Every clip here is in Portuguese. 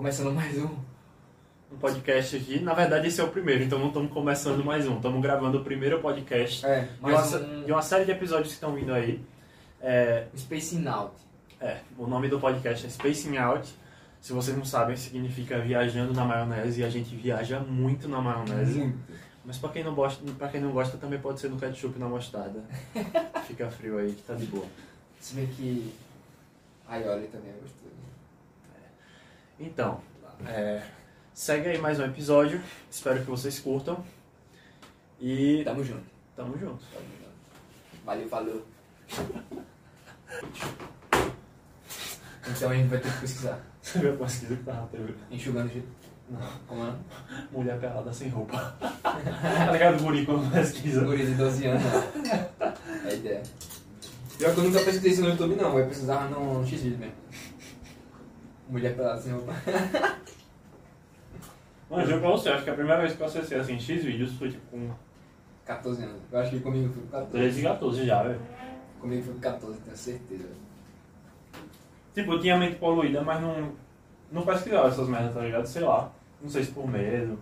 começando mais um. um podcast aqui. Na verdade, esse é o primeiro, então não estamos começando mais um. Estamos gravando o primeiro podcast É, de, uma, um de uma série de episódios que estão vindo aí. É, Spacing Out. é, o nome do podcast é Spacing Out. Se vocês não sabem, significa viajando na maionese e a gente viaja muito na maionese. Muito. Mas pra quem não gosta, para quem não gosta também pode ser no ketchup na mostarda. Fica frio aí que tá de boa. Se bem que. Aioli também é gostoso. Então, é, segue aí mais um episódio. Espero que vocês curtam. E Tamo junto. tamo junto. Tamo junto. Valeu, falou. Então a gente vai ter que pesquisar. Você viu a pesquisa que tava teve? Enxugando de. Não. Como é? Mulher pelada sem roupa. tá ligado, guri, quando pesquisa? Guri de 12 anos. né? É a ideia. Pior que eu nunca pesquisei isso no YouTube, não. Eu precisava no, no X-Video mesmo. Mulher pelada sem roupa. Mano, juro pra você, acho que a primeira vez que eu acessei assim, X vídeos foi tipo com 14 anos. Eu acho que comigo foi com 14. 13 e 14 já, velho. Comigo foi com 14, tenho certeza. Tipo, eu tinha mente poluída, mas não, não pesquisava essas merdas, tá ligado? Sei lá. Não sei se por medo.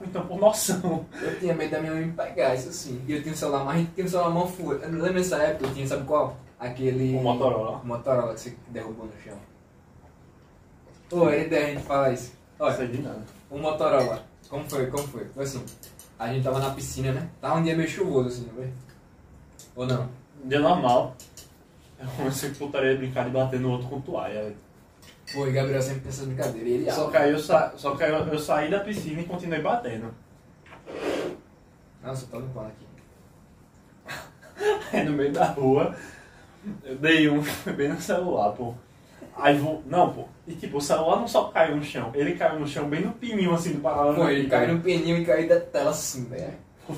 Ou então por noção. Eu tinha medo da minha mãe me pegar, isso sim. E eu tinha um celular, mas a gente tinha um celular mão fura. Lembro nessa época, eu tinha, sabe qual? Aquele. O Motorola. O Motorola que você derrubou no chão. Pô, era ideia a gente falar isso. Olha, sei de nada. o Motorola. Como foi? Como foi? Foi assim. A gente tava na piscina, né? Tava um dia meio chuvoso assim, não foi? Ou não? Dia normal. Eu comecei com putaria de brincar de bater no outro com toalha. Pô, e Gabriel sempre tem essa brincadeira. E ele Só que aí eu, sa... Só que aí eu, eu saí da piscina e continuei batendo. Nossa, tô limpando aqui. Aí no meio da rua, eu dei um bem no celular, pô. Aí vou. Não, pô. E tipo, o celular não só caiu no chão, ele caiu no chão bem no pininho assim do paralelo. Pô, ele caiu no peninho e caiu da tela assim, velho.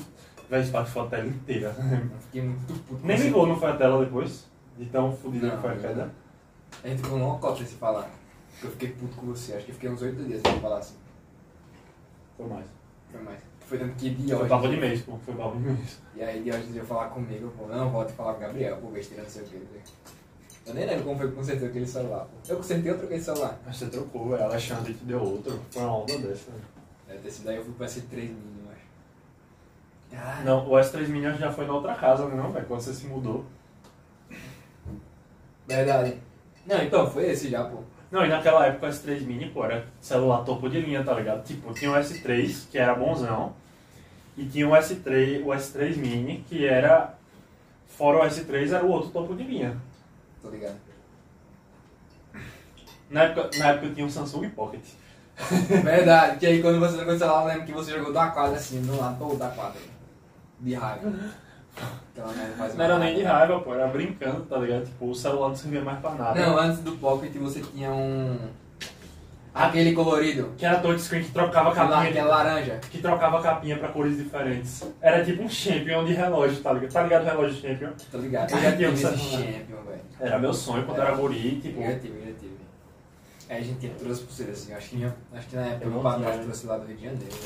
Velho, espalhou a tela inteira. Fiquei muito puto. Nem ligou, não foi a tela depois? De tão fodida Não, que foi a queda. A gente ficou numa cota se falar. Porque eu fiquei puto com você. Acho que eu fiquei uns oito dias sem falar assim. Foi mais. Foi mais. Foi dando que Foi Diógenes. papo de mês, pô. Foi papo de mês. E aí Diógenes veio falar comigo, pô. Não, volta e falar com o Gabriel, pô, besteira, não sei o que. Eu nem lembro como foi que consertei aquele celular, pô. Eu consertei ou troquei de celular? Mas você trocou, velho. Alexandre te deu outro. Foi uma onda dessa. né? Deve ter sido daí eu fui pra esse 3 mini, eu acho. Ah, Não, o S3 Mini já foi na outra casa, né, não, velho? Quando você se mudou. Verdade. Não, então, foi esse já, pô. Não, e naquela época o S3 Mini, pô, era celular topo de linha, tá ligado? Tipo, tinha o S3, que era bonzão, e tinha o S3, o S3 Mini, que era, fora o S3, era o outro topo de linha. Tô ligado. Na época, na época eu tinha um Samsung Pocket. Verdade, que aí quando você jogou o celular, eu lembro que você jogou da quadra assim, no lado todo da quadra. De raiva. Então, né, faz Não era nem de raiva, pô, era brincando, tá ligado? Tipo, o celular não servia mais pra nada. Não, antes do Pocket você tinha um. Aquele colorido. Que era touchscreen que trocava a capinha, aquela laranja. que trocava a capinha pra cores diferentes. Era tipo um Champion de relógio, tá ligado? Tá ligado o relógio Champion? Tô ligado. Eu já tinha um champion. Era meu sonho quando Era. era guri, tipo... Eu tive, eu tive. Aí a gente tinha todas as pulseiras assim. Acho que, minha, acho que na época Eu meu padrasto tinha. trouxe lá do Rio de Janeiro.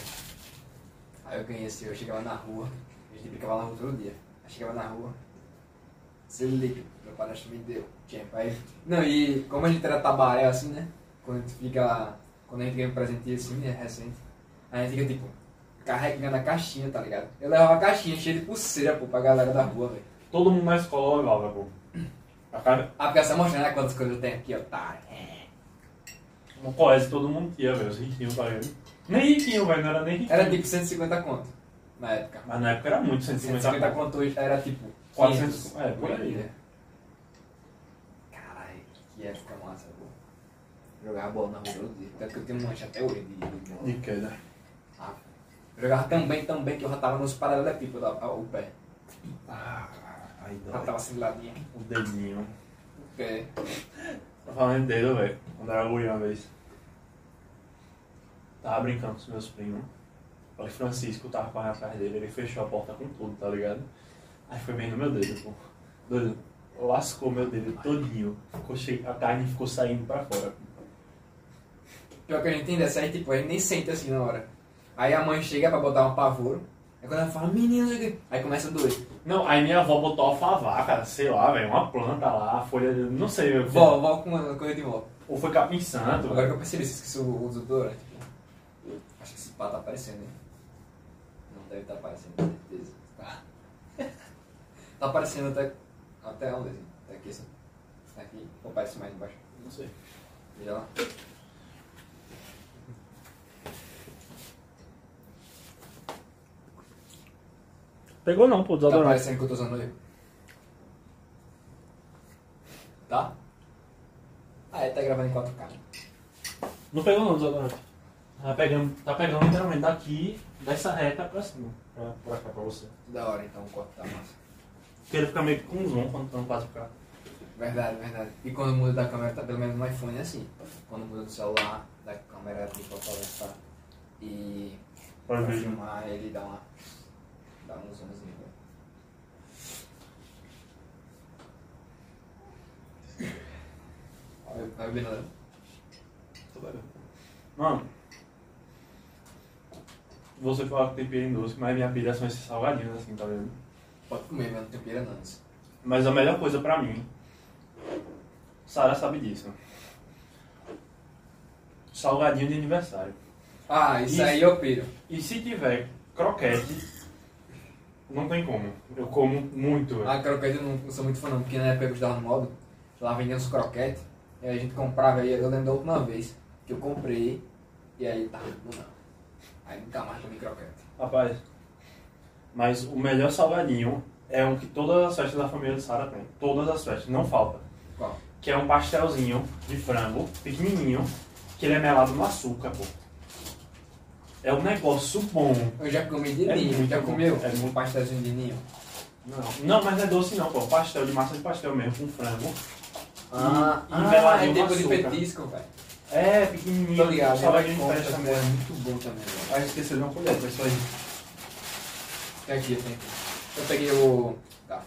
Aí eu ganhei esse, eu chegava na rua. A gente brincava na rua todo dia. Aí chegava na rua. Você liga, meu padrasto me deu. Champion. Aí, não, e como a gente era tabaré assim, né? Quando a gente fica. Quando a gente ganha um presente assim, é recente. Aí a gente fica tipo. Carregando a caixinha, tá ligado? Eu levava a caixinha cheia de pulseira, pô, pra galera da rua, velho. Todo mundo na escola levava, pô. Ah, porque essa mostrando né, quantas coisas eu tenho aqui, ó. Tá. Colégio todo mundo tinha, velho. Os riquinhos, ligado? Nem riquinho, velho. Não era nem riquinho. Era tipo 150 conto. Na época. Mas na época era muito, 150 150 conto hoje era tipo 400, 500. é, por aí. né? Caralho, que época massa, pô. Jogava bola na rua todo dia. Tanto que eu tenho um mancha até hoje de, de bola. De queda. Ah, eu jogava tão bem, tão bem que eu já tava nos paralelepípedos o pé. Ah, Já dói. tava assim ladinha. O dedinho. O pé. Tô falando de dedo, velho. Quando era guri uma vez. Tava brincando com os meus primos. O Francisco tava correndo atrás dele, ele fechou a porta com tudo, tá ligado? Aí foi bem no meu dedo, pô. Doido. Lascou meu dedo todinho. Ficou cheio, a carne ficou saindo pra fora. Pior que eu não entendo essa aí, tipo, a gente nem sente assim na hora. Aí a mãe chega pra botar um pavoro. Aí quando ela fala, menino, não sei o quê", aí começa a doer. Não, aí minha avó botou alfavaca, sei lá, velho, uma planta lá, folha, de- não sei. eu- Vó, vó com uma coisa de vó. Ou foi capim santo. Agora que eu percebi, se esqueci o? Tipo, acho que esse pá tá aparecendo, hein? Não deve estar aparecendo, com certeza. Tá. tá aparecendo até. Até onde? assim? Até aqui, assim. Tá aqui. Ou aparece mais embaixo? Não sei. Veja lá. Pegou não, pô, Tá desodorante. aparecendo que eu tô usando ele? Tá? Ah, é, tá gravando em 4K. Não pegou não, desodorante. Tá pegando, tá pegando literalmente daqui, dessa reta pra cima. Pra, pra cá, pra você. Da hora, então, o corte tá massa. Porque ele fica meio que com zoom quando tá no 4K. Verdade, verdade. E quando muda da câmera, tá pelo menos no iPhone é assim. Quando muda do celular, da câmera de fotografar e Pra pra ver. filmar, ele dá uma. Dá um zoomzinho. né? Olha, Tá bebendo nada? Tô bebendo. Mano, você fala que tem pira em doce, mas minha pira são esses salgadinhos assim, tá vendo? Pode comer, mas não tem pira não. Mas a melhor coisa pra mim, Sara sabe disso. Salgadinho de aniversário. Ah, isso, Isso. aí eu piro. E se tiver croquete, não tem como. Eu como muito. velho. Ah, croquete eu não sou muito fã não, porque na época eu estava no modo, lá vendiam uns croquetes, e aí a gente comprava, e eu lembro da última vez que eu comprei, e aí tá, não, não. Aí nunca mais comi croquete. Rapaz, mas o melhor salgadinho é um que todas as festas da família de Sara tem. Todas as festas, não falta. Qual? Que é um pastelzinho de frango, pequenininho, que ele é melado no açúcar, pô. É um negócio bom. Eu já comi de É ninho, já bom. comeu? É um pastelzinho de ninho? Não, não, mas não é doce não, pô. Pastel de massa de pastel mesmo, com frango. Ah, e ah é tipo de petisco, velho. É, pequenininho. Tô ligado, salgadinho de compra, festa é mesmo. muito bom também, velho. Ah, esqueci de uma colher, foi isso aí. Tem aqui, tem aqui. Eu peguei o... Tá.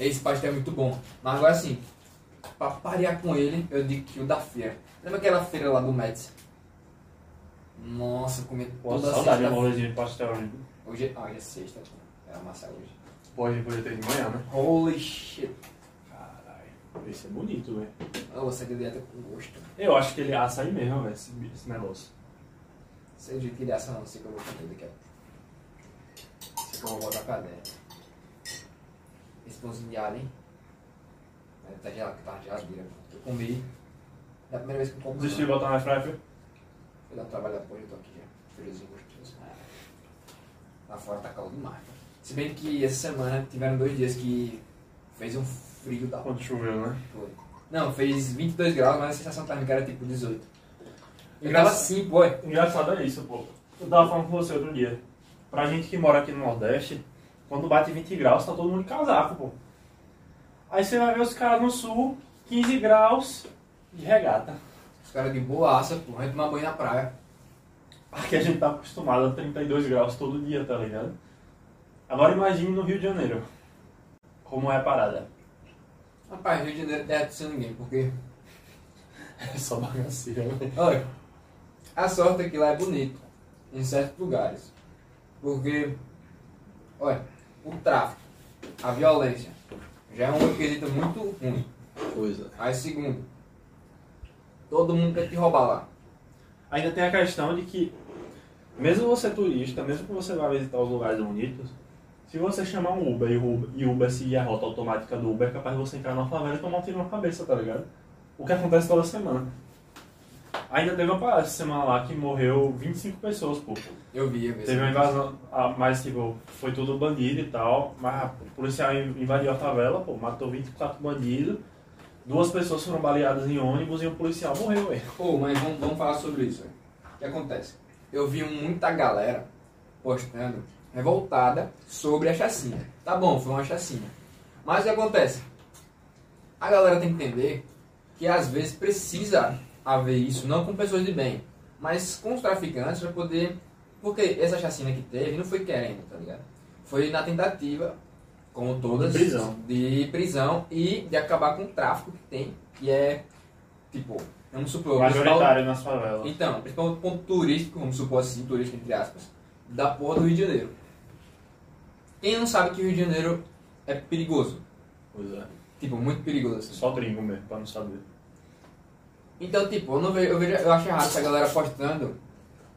Esse pastel é muito bom. Mas agora assim, pra parear com ele, eu digo que o da feira. Lembra aquela feira lá do Metz? Nossa, comi Pô, toda saudade de sexta. rolezinho de pastel. né? Hoje, ah, hoje é sexta. Era massa hoje. Pode, podia ter de manhã, né? Holy shit. Caralho. Esse é bonito, velho. Vou sair da dieta com gosto. Eu acho que ele assa aí mesmo, velho, esse, esse negócio. Sei do jeito que ele assa não, sei que eu vou comer daqui a pouco. Sei que eu vou botar pra dentro. Esse pãozinho de alho, hein? Tá gelado, que tá geladeira. Eu comi. É a primeira vez que eu como. Desistiu de botar na fry, um trabalho depois, eu tô aqui já. Friozinho gostoso. Lá fora tá calor demais. Se bem que essa semana tiveram dois dias que fez um frio da Quando choveu, né? Foi. Não, fez 22 graus, mas a sensação térmica era tipo 18. Eu tava assim, pô. Engraçado é isso, pô. Eu tava falando com você outro dia. Pra gente que mora aqui no Nordeste, quando bate 20 graus, tá todo mundo de casaco, pô. Aí você vai ver os caras no sul, 15 graus de regata. Os caras de boaça, pô, vai tomar banho na praia. Aqui a gente tá acostumado a 32 graus todo dia, tá ligado? Agora imagine no Rio de Janeiro. Como é a parada. Rapaz, Rio de Janeiro não é sem ninguém, porque. É só bagaceira, né? Olha, a sorte é que lá é bonito, em certos lugares. Porque, olha, o tráfico, a violência, já é um quesito muito ruim. Coisa. Aí, segundo, todo mundo quer te roubar lá. Ainda tem a questão de que, mesmo você turista, mesmo que você vá visitar os lugares bonitos, se você chamar um Uber e o Uber, e Uber seguir a rota automática do Uber, é capaz de você entrar na favela e tomar um tiro na cabeça, tá ligado? O que acontece toda semana. Ainda teve uma parada essa semana lá que morreu 25 pessoas, pô. Eu vi, eu vi. Teve uma invasão, ah, mas tipo, foi tudo bandido e tal, mas o policial invadiu a favela, pô, matou 24 bandidos, duas pessoas foram baleadas em ônibus e um policial morreu, velho. Pô, mas vamos, vamos falar sobre isso. O que acontece? Eu vi muita galera postando revoltada sobre a chacina. Tá bom, foi uma chacina. Mas o que acontece? A galera tem que entender que às vezes precisa haver isso, não com pessoas de bem, mas com os traficantes para poder. Porque essa chacina que teve não foi querendo, tá ligado? Foi na tentativa, como todas, De prisão. de prisão e de acabar com o tráfico que tem, que é tipo, vamos supor, Majoritário nas favelas. então, principalmente ponto turístico, vamos supor assim, turístico entre aspas, da porra do Rio de Janeiro. Quem não sabe que o Rio de Janeiro é perigoso? Pois é. Tipo, muito perigoso assim. Só gringo mesmo, pra não saber. Então, tipo, eu, não vejo, eu, vejo, eu acho errado essa galera postando,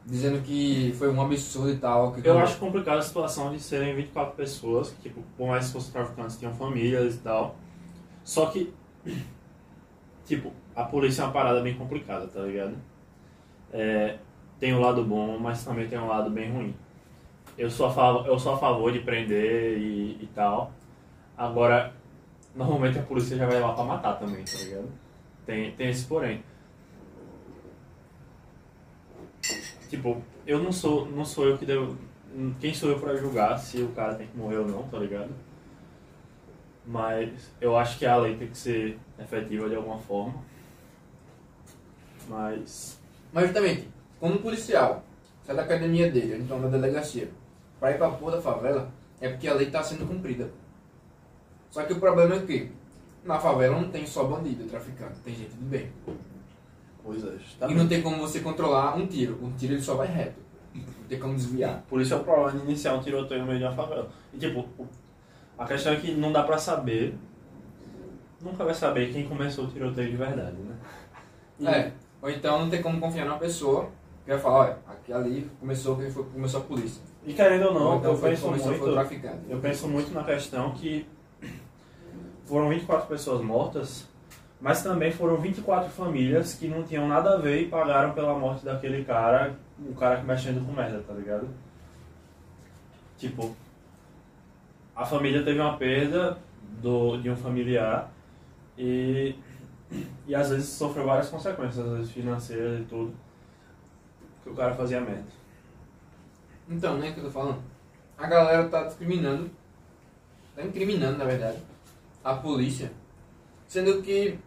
dizendo que foi um absurdo e tal. Que Eu acho complicada a situação de serem 24 pessoas, que, tipo, por mais que fossem traficantes, tinham famílias e tal. Só que, tipo, a polícia é uma parada bem complicada, tá ligado? É, tem um lado bom, mas também tem um lado bem ruim. Eu sou a favor, eu sou a favor de prender e, e tal. Agora, normalmente a polícia já vai lá pra matar também, tá ligado? Tem, tem esse porém. Tipo, eu não sou, não sou eu que devo. Quem sou eu pra julgar se o cara tem que morrer ou não, tá ligado? Mas eu acho que a lei tem que ser efetiva de alguma forma. Mas. Mas justamente, um policial sai da academia dele, então da delegacia, pra ir pra porra da favela, é porque a lei tá sendo cumprida. Só que o problema é que na favela não tem só bandido, traficante, tem gente do bem. Pois é, E não tem como você controlar um tiro. Um tiro ele só vai reto. Não tem como desviar. Por isso é o problema de iniciar um tiroteio no meio de uma favela. E tipo, a questão é que não dá pra saber. Nunca vai saber quem começou o tiroteio de verdade, né? E- É. Ou então não tem como confiar numa pessoa que vai falar, olha, aqui ali começou quem foi começou a polícia. E querendo ou Ou não, então eu penso muito. Eu penso muito na questão que foram 24 pessoas mortas, mas também foram 24 famílias que não tinham nada a ver e pagaram pela morte daquele cara, o cara que mexendo com merda, tá ligado? Tipo, a família teve uma perda do, de um familiar e, e às vezes sofreu várias consequências, às vezes financeiras e tudo, que o cara fazia merda. Então, né, que eu tô falando? A galera tá discriminando, tá incriminando, na verdade, a polícia. Sendo que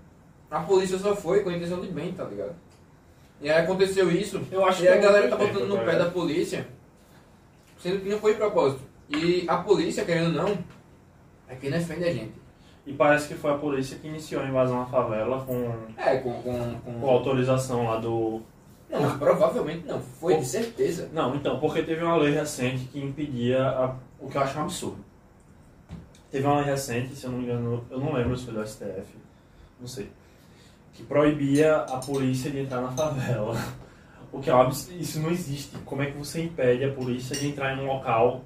a polícia só foi com a intenção de bem, tá ligado? E aí aconteceu isso, Eu acho e que a não galera tá botando no pé ligado? da polícia, sendo que não foi de propósito. E a polícia, querendo ou não, é quem defende a gente. E parece que foi a polícia que iniciou a invasão na favela com, É, com... com, com... com autorização lá do. Não, mas provavelmente não, foi de certeza. Não, então, porque teve uma lei recente que impedia a- o que eu acho um absurdo. Teve uma lei recente, se eu não me engano, eu não lembro se foi do STF, não sei, que proibia a polícia de entrar na favela. O que é absurdo, isso não existe. Como é que você impede a polícia de entrar em um local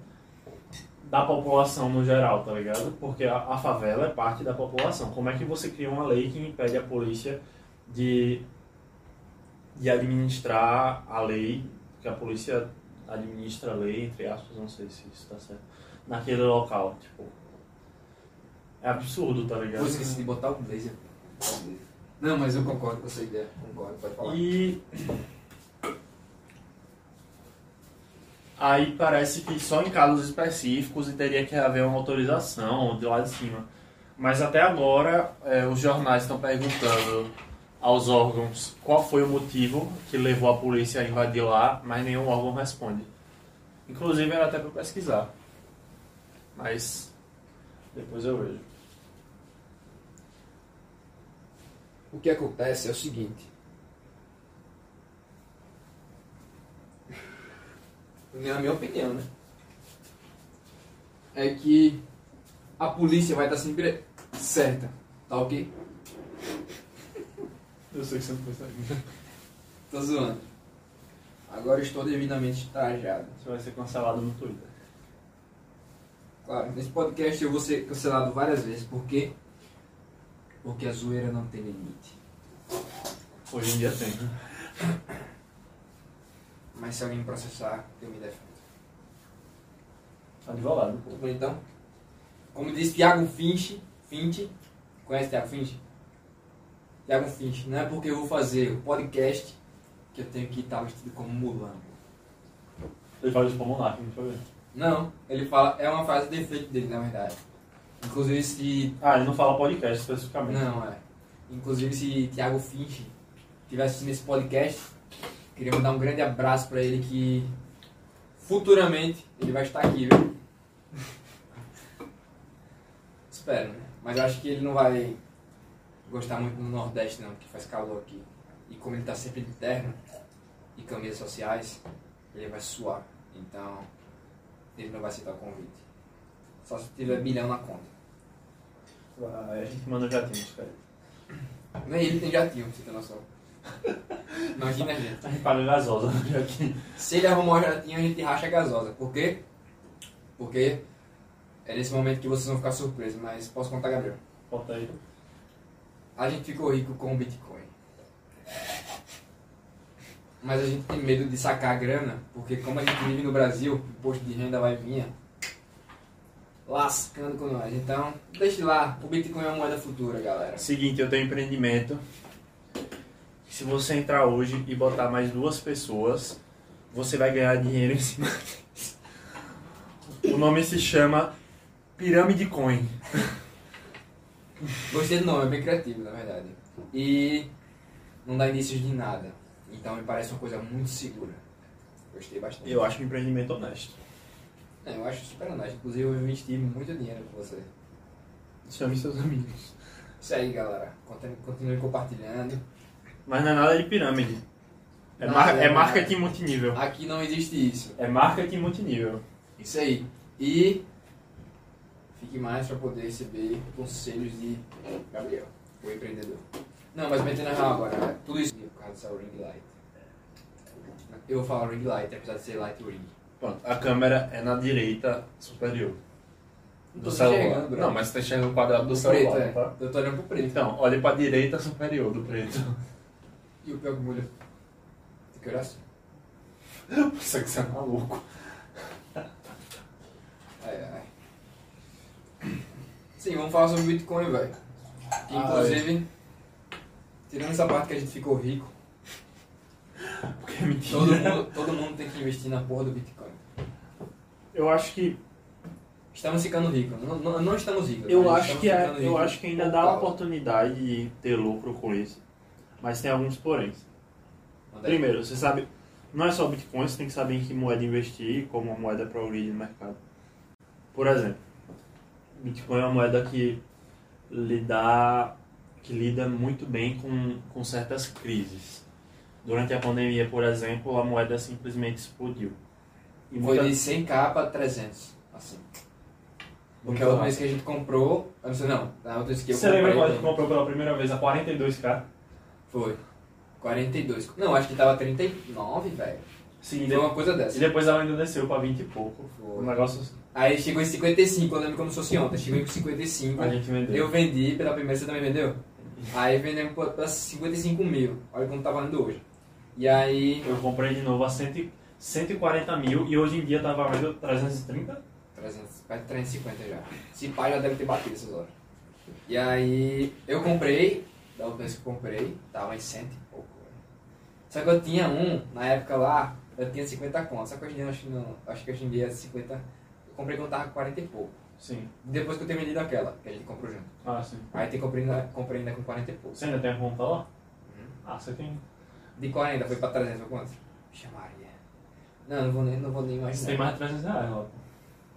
da população no geral, tá ligado? Porque a, a favela é parte da população. Como é que você cria uma lei que impede a polícia de, de administrar a lei, que a polícia administra a lei, entre aspas, não sei se isso tá certo, naquele local, tipo... É absurdo, tá ligado? Eu esqueci de botar o blazer. Não, mas eu concordo com essa ideia. Concordo, pode falar. E aí parece que só em casos específicos teria que haver uma autorização de lá de cima. Mas até agora é, os jornais estão perguntando aos órgãos qual foi o motivo que levou a polícia a invadir lá, mas nenhum órgão responde. Inclusive era até para pesquisar. Mas depois eu vejo. O que acontece é o seguinte. Na minha opinião, né? É que a polícia vai estar sempre certa, tá ok? Eu sei que você não consegue. Tô zoando. Agora estou devidamente trajado. Você vai ser cancelado no Twitter. Claro, nesse podcast eu vou ser cancelado várias vezes. Por quê? Porque a zoeira não tem limite. Hoje em dia tem. Mas se alguém me processar, eu me defendo. Advogado. Tá bom, então? Como diz Thiago Finch, Finch, conhece Thiago Finch? Thiago Finch, não é porque eu vou fazer o podcast que eu tenho que estar vestido como Mulan. Ele faz isso pra Monark, não foi ver. Não, ele fala, é uma frase de efeito dele, na verdade. Inclusive se. Ah, ele não fala podcast especificamente. Não, é. Inclusive se Thiago Finch tivesse assistindo esse podcast, queria mandar um grande abraço pra ele que futuramente ele vai estar aqui, viu? Espero, né? Mas eu acho que ele não vai gostar muito do Nordeste não, porque faz calor aqui. E como ele tá sempre de terno e camisas sociais, ele vai suar. Então, ele não vai aceitar o convite. Só se tiver bilhão na conta. Aí a gente manda o jatinho, cara. Nem ele tem jatinho, pra você ter noção. Imagina a gente. A gente paga gasosa no jatinho. Se ele arrumar o jatinho, a gente racha a gasosa. Por quê? Porque é nesse momento que vocês vão ficar surpresos, mas posso contar, Gabriel? Bota aí. A gente ficou rico com o Bitcoin. Mas a gente tem medo de sacar a grana, porque como a gente vive no Brasil, o imposto de renda vai vir lascando com nós. Então, deixe lá, o Bitcoin é uma moeda futura, galera. Seguinte, eu tenho um empreendimento. Se você entrar hoje e botar mais duas pessoas, você vai ganhar dinheiro em cima disso. O nome se chama Pirâmide Coin. Gostei do nome, é bem criativo, na verdade. E não dá indícios de nada. Então me parece uma coisa muito segura. Gostei bastante. Eu acho um empreendimento honesto. É, eu acho super honesto. Inclusive eu investi muito dinheiro com você. Chame seus amigos. Isso aí, galera. Continue, compartilhando. Mas não é nada de pirâmide. É, Nada, mar- é é marketing multinível. Aqui não existe isso. É marketing multinível. Isso aí. E fique mais para poder receber conselhos de Gabriel, o empreendedor. Não, mas metendo na real agora, tudo isso por causa dessa ring light. Eu vou falar ring light, apesar de ser light ring. Pronto, a câmera é na direita superior. Não Do celular. enxergando, bro. Não, mas você tá enxergando o quadrado do Do celular, preto, é. tá? Eu tô olhando pro preto. Então, olhe pra direita superior do preto. E o pior que mulher. Tem que olhar assim. Isso que você é maluco. Ai, ai. Sim, vamos falar sobre Bitcoin, velho. Inclusive, tirando essa parte que a gente ficou rico, Porque é mentira. todo mundo, todo mundo tem que investir na porra do Bitcoin. Eu acho que Estamos ficando ricos. Não, não, não estamos ricos. eu acho que é, eu acho que ainda dá a oportunidade de ter lucro com isso. Mas tem alguns poréns. Manda aí. Primeiro, você sabe, não é só o Bitcoin, você tem que saber em que moeda investir e como a moeda para origem no mercado. Por exemplo, Bitcoin é uma moeda que lida, que lida muito bem com, com certas crises. Durante a pandemia, por exemplo, a moeda simplesmente explodiu. E Foi muita- de 100k para 300. Assim. Porque Muito a rápido. vez que a gente comprou. Eu não sei, não. Na outra vez que eu Você comprei. lembra quando a gente comprou pela primeira vez a 42k? Foi. 42. Não, acho que tava 39, velho. Sim, Foi uma coisa dessa. e depois ela ainda desceu pra 20 e pouco. Foi. Um negócio assim. Aí chegou em 55, eu lembro como se fosse ontem. Chegou em 55. A gente vendeu. Eu vendi pela primeira, você também vendeu? Aí vendemos por 55 mil. Olha quanto tá valendo hoje. E aí. Eu comprei de novo a 100, 140 mil e hoje em dia tá valendo 330. 300, quase 350 já. Esse pai já deve ter batido essas horas. E aí, eu comprei, da última vez que eu comprei, tava em cento e pouco. Só que eu tinha um, na época lá, eu tinha 50 contas. Só que hoje em dia, eu acho que, não, acho que hoje em dia é 50. Eu comprei quando tava com 40 e pouco. Sim. Depois que eu tenho vendido aquela, que a gente comprou junto. Ah, sim. Aí tem comprei, ainda- comprei ainda com 40 e pouco. Você ainda tem a conta lá? Uhum. Ah, você tem. De 40 foi pra 300, foi quanto? Chamaria. Não, não vou nem, não vou nem Você imaginar. tem mais de 300 reais lá.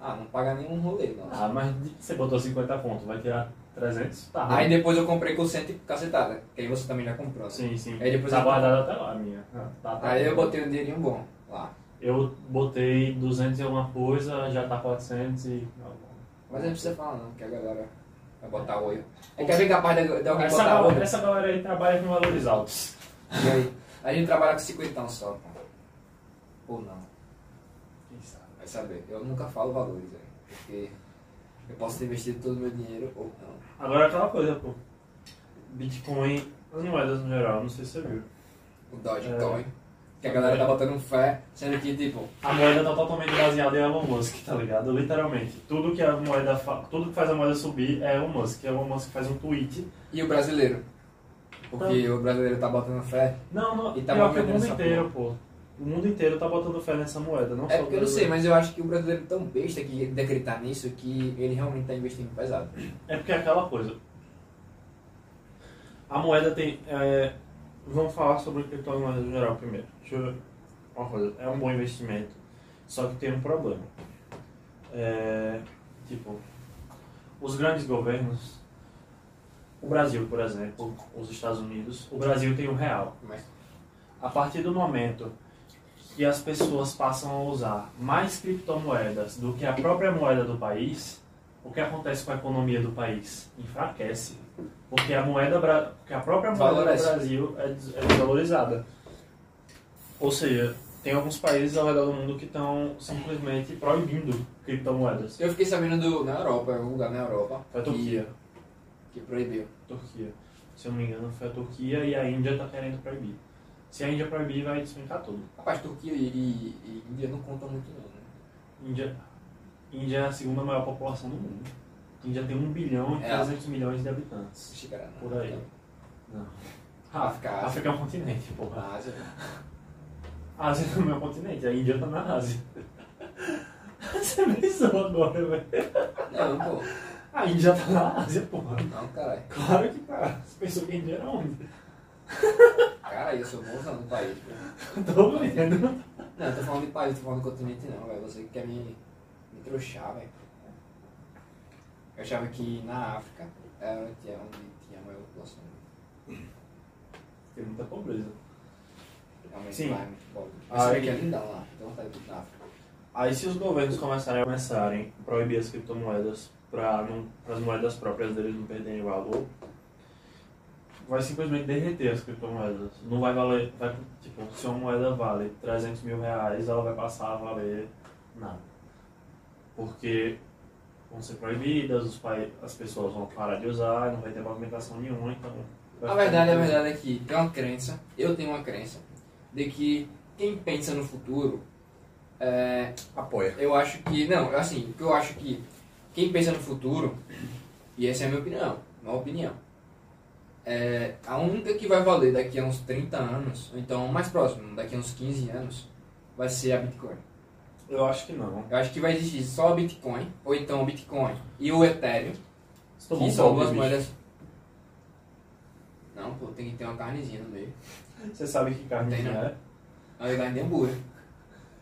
Ah, não paga nenhum rolê, não. Ah, mas você botou 50 pontos, vai tirar 300? Tá. Aí depois eu comprei com 100 e cacetada, que aí você também já comprou. né? Sim, sim. Aí depois tá eu- guardado até lá, a minha. Ah, tá, tá. Aí eu botei um dinheirinho bom lá. Eu botei 200 e alguma coisa, já tá 400 e. Mas não precisa falar não, que a galera vai botar olho. É que é bem capaz de, de alguém Essa botar galera, olho. essa galera aí trabalha com valores altos. E aí? A gente trabalha com 50 só, pô. Ou não, Quem sabe? vai saber. Eu nunca falo valores, velho. Porque eu posso ter investido todo o meu dinheiro ou não. Agora aquela coisa, pô. Bitcoin, as moedas no geral, não sei se você viu. O Dogecoin. É. Que a galera tá botando fé, sendo que, tipo, A moeda tá totalmente baseada em Elon Musk, tá ligado? Literalmente. Tudo que a moeda fa... tudo que faz a moeda subir é Elon Musk. Elon Musk faz um tweet. e o brasileiro? Porque o brasileiro tá botando fé. Não, não, E tá pior que o mundo inteiro, pô. O mundo inteiro tá botando fé nessa moeda, não É só o porque eu não sei, mas eu acho que o brasileiro é tão besta que de acreditar nisso que ele realmente tá investindo pesado. É porque é aquela coisa. A moeda tem. é, Vamos falar sobre criptomoedas no geral primeiro. Deixa eu. Uma coisa, é um bom investimento. Só que tem um problema. É, tipo, os grandes governos. O Brasil, por exemplo, os Estados Unidos. O Brasil tem o real. Mas A partir do momento que as pessoas passam a usar mais criptomoedas do que a própria moeda do país, o que acontece com a economia do país? Enfraquece. Porque a moeda, porque a própria moeda Valoriza. do Brasil é, é desvalorizada. Ou seja, tem alguns países ao redor do mundo que estão simplesmente proibindo criptomoedas. Eu fiquei sabendo do, na Europa, em algum lugar na Europa. Foi a Turquia. Que, que proibiu. Turquia. Se eu não me engano, foi a Turquia e a Índia está querendo proibir. Se a Índia proibir, vai despencar tudo. Rapaz, Turquia e, e, e Índia não contam muito não, né? Índia, Índia é a segunda maior população do mundo. Índia tem 1 bilhão e É. 300 milhões de habitantes. Não chegará não. Por aí. Não. África, Ásia. África é um continente, porra. Na Ásia. A Ásia também é um continente, a Índia tá na Ásia. Você pensou agora, velho. Não, pô. A Índia tá na Ásia, porra. Não, caralho. Claro que tá. Você pensou que a Índia era onde? Cara, eu sou bonzão do país, pô. Tô vendo. Não, eu tô falando de país, tô falando de continente não, velho. Você que quer me, me trouxar, velho. Eu achava que na África era onde tinha, onde tinha a maior população. Tem muita pobreza. Realmente Sim. lá é muito pobre. Mas você e- que é lindão lá, vontade de ir na África. Aí se os governos começarem a começarem a proibir as criptomoedas para as moedas próprias deles não perderem valor, vai simplesmente derreter as criptomoedas. Não vai valer, vai, tipo, se uma moeda vale 300 mil reais, ela vai passar a valer nada. Porque vão ser proibidas, os pai, as pessoas vão parar de usar, não vai ter movimentação nenhuma, então... A verdade, a verdade é que tem uma crença, eu tenho uma crença, de que quem pensa no futuro, é, Apoia. eu acho que, não, assim, eu acho que quem pensa no futuro, e essa é a minha opinião, uma opinião, é, a única que vai valer daqui a uns 30 anos, ou então mais próximo, daqui a uns 15 anos, vai ser a Bitcoin. Eu acho que não. Eu acho que vai existir só a Bitcoin, ou então o Bitcoin e o Ethereum, tomou que são duas moedas... Não, pô, tem que ter uma carnezinha no meio. Você sabe que carne Tem, não. é? Aí carne de hambúrguer.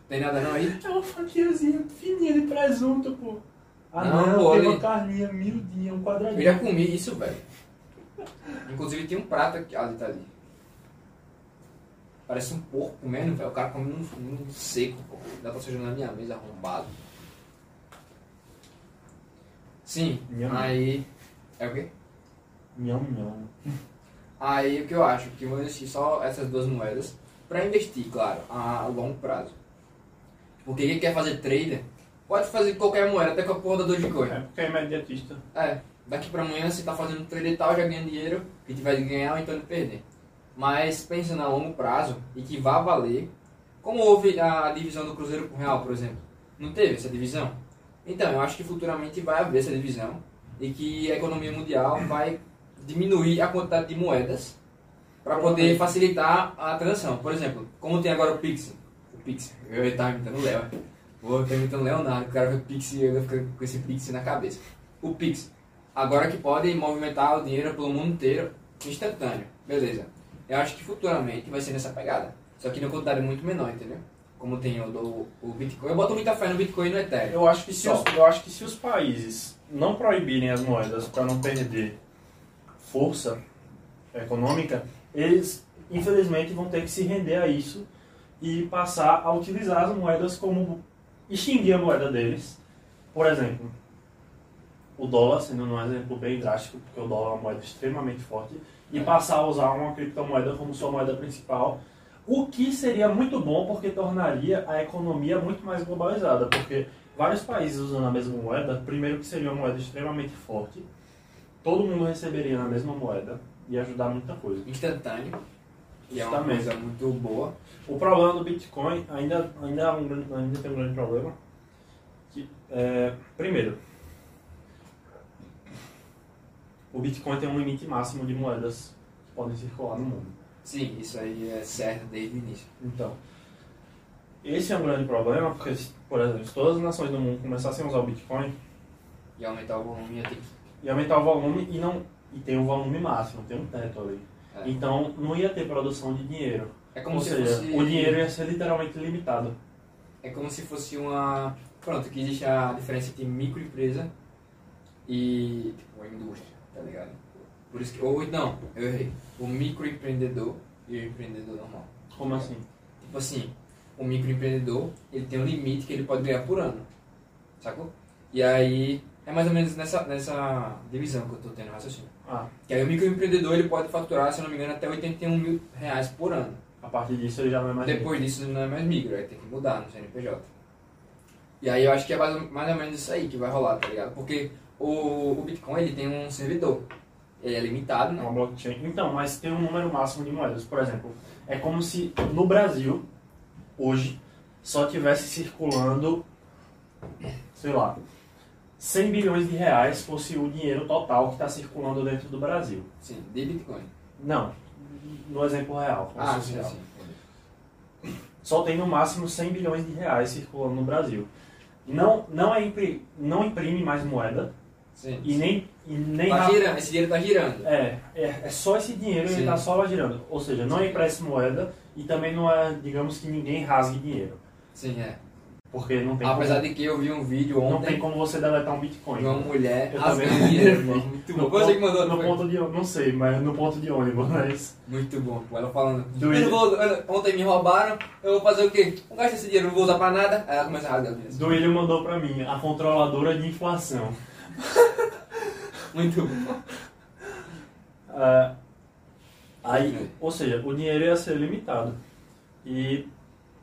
Tem nada não aí? É uma fatiazinha fininha de presunto, pô. Ah Não, não, pô, tem ali- uma carninha miudinha, um Eu quadradinho. já comi isso, velho. Inclusive tem um prato aqui, ali tá ali. Parece um porco comendo, velho. O cara come num, num seco, pô. Dá pra sujar na minha mesa arrombado. Sim, Nham. aí. É o quê? Nham, nham. Aí o que eu acho? Que vão existir só essas duas moedas pra investir, claro, a longo prazo. Porque quem quer fazer trader pode fazer qualquer moeda, até com a porra da Dogecoin. É porque é imediatista. É, daqui pra amanhã você tá fazendo trade e tal, já ganha dinheiro, que tiver de ganhar ou então de perder. Mas pensando a longo prazo e que vá valer, como houve a divisão do Cruzeiro com o Real, por exemplo. Não teve essa divisão? Então, eu acho que futuramente vai haver essa divisão e que a economia mundial vai diminuir a quantidade de moedas para poder facilitar a transação. Por exemplo, como tem agora o Pix. O Pix, eu estava imitando o Léo. Vou estar imitando o Leonardo, o cara vê Pix e eu fico com esse Pix na cabeça. O Pix, agora que pode movimentar o dinheiro pelo mundo inteiro, instantâneo. Beleza. Eu acho que futuramente vai ser nessa pegada. Só que numa quantidade muito menor, entendeu? Como tem o do o Bitcoin. Eu boto muita fé no Bitcoin e no Ethereum. Eu acho que se Só. os, eu acho que se os países não proibirem as moedas para não perder força econômica, eles infelizmente vão ter que se render a isso e passar a utilizar as moedas como extinguir a moeda deles. Por exemplo, o dólar sendo um exemplo bem drástico, porque o dólar é uma moeda extremamente forte, e passar a usar uma criptomoeda como sua moeda principal, o que seria muito bom porque tornaria a economia muito mais globalizada, porque vários países usando a mesma moeda, primeiro que seria uma moeda extremamente forte, todo mundo receberia na mesma moeda e ajudar muita coisa. Instantâneo. E é uma coisa muito boa. O problema do Bitcoin ainda, ainda, é ainda tem um grande problema. Que, é, primeiro, o Bitcoin tem um limite máximo de moedas que podem circular no mundo. Sim, isso aí é certo desde o início. Então, esse é um grande problema, porque, por exemplo, se todas as nações do mundo começassem a usar o Bitcoin E aumentar o volume ia ter que. e aumentar o volume e não e tem um volume máximo, tem um teto ali. É, Então, não ia ter produção de dinheiro. é como Ou se seja, fosse. o dinheiro ia ser literalmente limitado. É como se fosse uma. Pronto, que existe a diferença entre microempresa e tipo, a indústria, tá ligado? Por isso que. Ou não, eu errei. O microempreendedor e o empreendedor normal. Como assim? Tipo assim, o microempreendedor, ele tem um limite que ele pode ganhar por ano. Sacou? E aí, é mais ou menos nessa, nessa divisão que eu tô tendo raciocínio. Ah, Que aí o microempreendedor, ele pode faturar, se eu não me engano, até 81 mil reais por ano. a partir disso ele já não é mais. Depois disso não é mais micro, aí tem que mudar no CNPJ. E aí eu acho que é mais, mais ou menos isso aí que vai rolar, tá ligado? Porque o, o Bitcoin ele tem um servidor. Ele é limitado, É né? uma blockchain. Então, mas tem um número máximo de moedas. Por exemplo, é como se no Brasil, hoje, só tivesse circulando, sei lá, 100 bilhões de reais fosse o dinheiro total que está circulando dentro do Brasil. Sim, de Bitcoin. Não, no exemplo real. Ah, sim, sim. Só tem no máximo 100 bilhões de reais circulando no Brasil. Não, não, é impri, não imprime mais moeda Sim. e nem, e nem Tá ra- girando, esse dinheiro tá girando. É, é, é só esse dinheiro e ele está só lá girando. Ou seja, não é impresso moeda e também não é, digamos que ninguém rasgue dinheiro. Sim, é. Porque não tem, Apesar como, de que eu vi um vídeo não ontem tem como você deletar um Bitcoin. de uma mulher Eu rasgando dinheiro. mano. Muito bom. Você que mandou, não no foi? ponto de não sei, mas no ponto de ônibus, mas... Muito bom. Ela falando, Do eu não vou, ontem me roubaram, eu vou fazer o quê? Não gasto esse dinheiro, não vou usar pra nada. Aí ela começa a rasgar dinheiro. Duílio mandou pra mim, a controladora de inflação. Muito bom. Ah, aí, ou seja, o dinheiro ia ser limitado. E,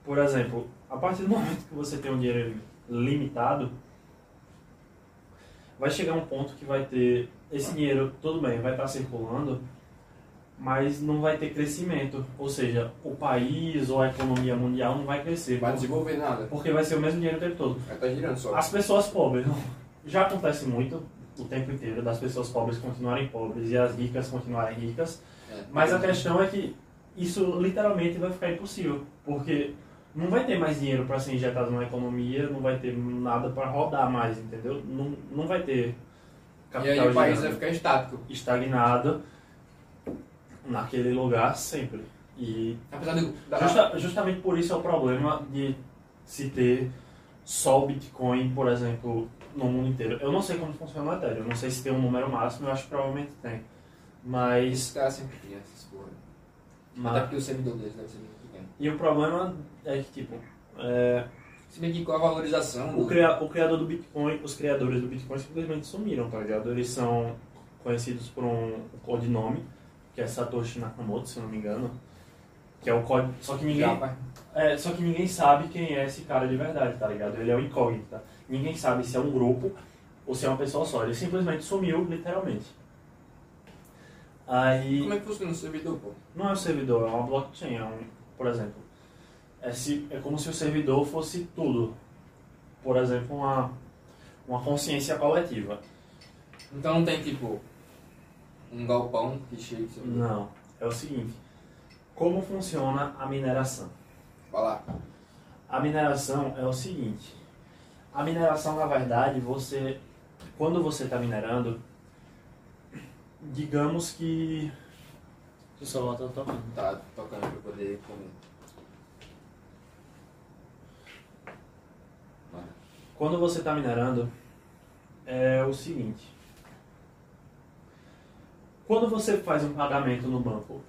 por exemplo, a partir do momento que você tem um dinheiro limitado, vai chegar um ponto que vai ter esse dinheiro, tudo bem, vai estar circulando, mas não vai ter crescimento. Ou seja, o país ou a economia mundial não vai crescer. Vai desenvolver nada. Porque vai ser o mesmo dinheiro o tempo todo. Vai estar girando só. As pessoas pobres, já acontece muito o tempo inteiro das pessoas pobres continuarem pobres e as ricas continuarem ricas. É. Mas a questão é que isso literalmente vai ficar impossível, porque não vai ter mais dinheiro para ser injetado na economia, não vai ter nada para rodar mais, entendeu? Não, não vai ter E capital aí o país vai ficar estático. estagnado naquele lugar sempre. E Apesar de. Justa- justamente por isso é o problema de se ter só o Bitcoin, por exemplo, no mundo inteiro. Eu não sei como funciona o Ethereum, eu não sei se tem um número máximo, eu acho que provavelmente tem. Mas, Esses caras sempre criam essas porra. Até porque o servidor deles deve ser muito pequeno. e o problema é que tipo é, Se bem que com a valorização. o, cria, o criador do Bitcoin, os criadores do Bitcoin simplesmente sumiram, tá ligado? Eles são conhecidos por um codinome que é Satoshi Nakamoto, se eu não me engano, que é o código. Só que ninguém. É, só que ninguém sabe quem é esse cara de verdade, tá ligado? Ele é um incógnita. Ninguém sabe se é um grupo ou se é uma pessoa só. Ele simplesmente sumiu, literalmente. Aí. Como é que funciona o servidor, pô? Não é um servidor, é uma blockchain. É um, por exemplo, é, se, é como se o servidor fosse tudo. Por exemplo, uma, uma consciência coletiva. Então não tem tipo. Um galpão que chega servidor. Não. É o seguinte: como funciona a mineração? Vai lá. A mineração é o seguinte. A mineração, na verdade, você, quando você está minerando, digamos que O celular tá tocando. Tá tocando pra eu poder comer. Quando você está minerando é o seguinte. Quando você faz um pagamento no banco,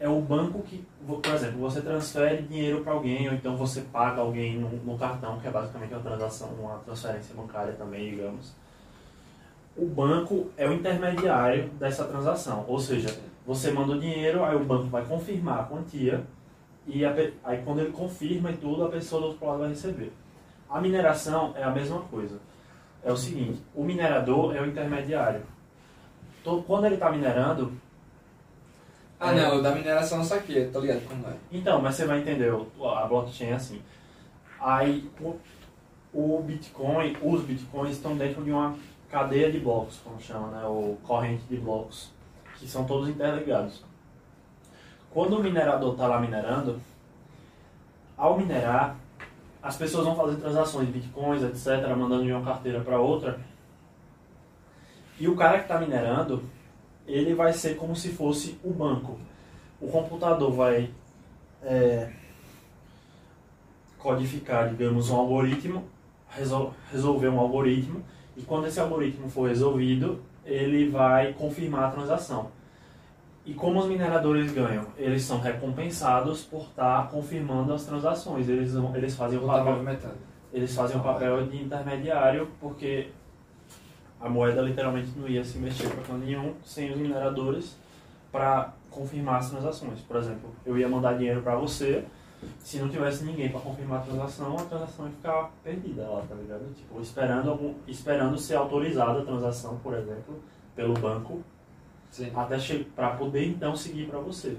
é o banco que, por exemplo, você transfere dinheiro para alguém ou então você paga alguém no, no cartão, que é basicamente uma transação, uma transferência bancária também, digamos. O banco é o intermediário dessa transação, ou seja, Você manda o dinheiro, aí o banco vai confirmar a quantia, e a aí quando ele confirma e tudo, a pessoa do outro lado vai receber. A mineração é a mesma coisa. É o seguinte, o minerador é o intermediário. Então, quando ele está minerando, Ah, É. não, o da mineração eu saquei, tô ligado como é. então, mas você vai entender, a blockchain é assim. Aí o, o Bitcoin, os Bitcoins estão dentro de uma cadeia de blocos, como chama, né? Ou corrente de blocos, que são todos interligados. Quando o minerador está lá minerando, ao minerar, as pessoas vão fazer transações de Bitcoins, etc., mandando de uma carteira para outra. E o cara que está minerando, ele vai ser como se fosse o banco. O computador vai é, codificar, digamos, um algoritmo, resol- resolver um algoritmo, e quando esse algoritmo for resolvido, ele vai confirmar a transação. E como os mineradores ganham? Eles são recompensados por estar confirmando as transações. Eles, eles fazem o papel eles fazem o papel de intermediário porque a moeda literalmente não ia se mexer para canto nenhum sem os mineradores para confirmar as transações. Por exemplo, eu ia mandar dinheiro para você, se não tivesse ninguém para confirmar a transação, a transação ia ficar perdida lá, tá ligado? Tipo, esperando, algum, esperando ser autorizada a transação, por exemplo, pelo banco, Sim. até para poder então seguir para você.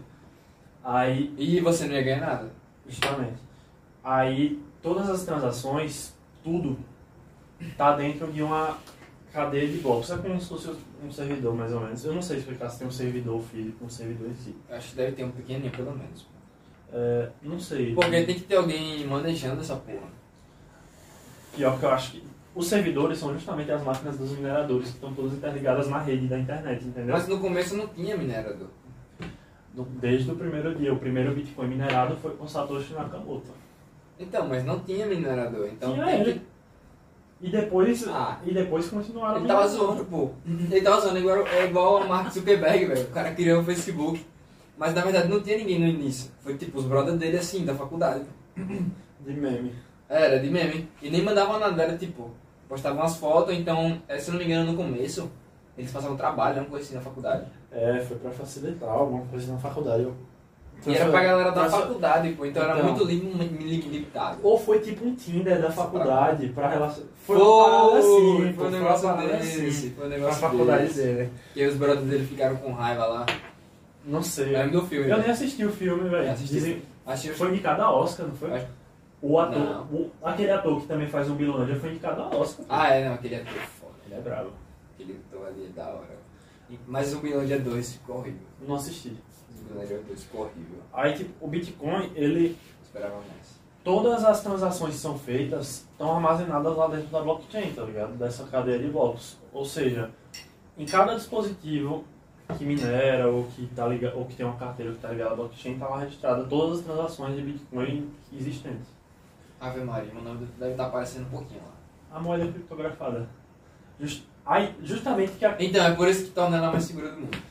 Aí E você não ia ganhar nada. Justamente. Aí todas as transações, tudo, tá dentro de uma cadeia de blocos. É como se fosse um servidor, mais ou menos. Eu não sei explicar se tem um servidor físico, um servidor em si. Acho que deve ter um pequenininho, pelo menos. É, não sei. Porque tem que ter alguém manejando essa porra. Pior que eu acho que os servidores são justamente as máquinas dos mineradores que estão todas interligadas na rede da internet, entendeu? Mas no começo não tinha minerador. Desde o primeiro dia. O primeiro Bitcoin minerado foi com Satoshi Nakamoto. Então, mas não tinha minerador. Então Tinha tem ele. que... E depois, Ah. e depois continuaram Ele tava zoando, pô. Ele tava zoando igual, é igual o Mark Zuckerberg, velho. O cara criou o Facebook. Mas na verdade não tinha ninguém no início. Foi tipo os brothers dele assim, da faculdade. De meme. Era de meme. E nem mandava nada, era tipo, postavam umas fotos, então, eh, se eu não me engano, no começo, eles passavam trabalho, uma coisa assim na faculdade. É, foi pra facilitar alguma coisa na faculdade. Eu- E era pra galera da faculdade, pô, então, era Então. muito lim- lim- limitado. Ou foi tipo um Tinder da faculdade pra relação. Foi, uma parada assim, foi um negócio parada desse, assim. foi um Pra negócio faculdade desse. dele. E os brothers dele ficaram com raiva lá. Não sei. Lembro do filme. Eu né? nem assisti o filme, velho. Assisti. Dizem- Achei Foi indicado a Oscar, não foi? Acho- O ator, Não. o- aquele ator que também faz o Bilândia foi indicado a Oscar. Ah, é, não, aquele ator foda. Ele é bravo. Aquele ator ali é da hora. E- Mas o Bilândia 2 ficou horrível. Não assisti. O Bilândia 2 ficou horrível. Aí, tipo, o Bitcoin, ele. Esperava mais. Todas as transações que são feitas estão armazenadas lá dentro da blockchain, tá ligado? Dessa cadeia de blocos. Ou seja, em cada dispositivo que minera ou que, tá liga, ou que tem uma carteira que está ligada à blockchain, está lá registrada todas as transações de Bitcoin existentes. Ave Maria, meu nome deve estar aparecendo um pouquinho lá. A moeda criptografada. Just, aí, justamente que a Então, é por isso que torna ela mais segura do mundo.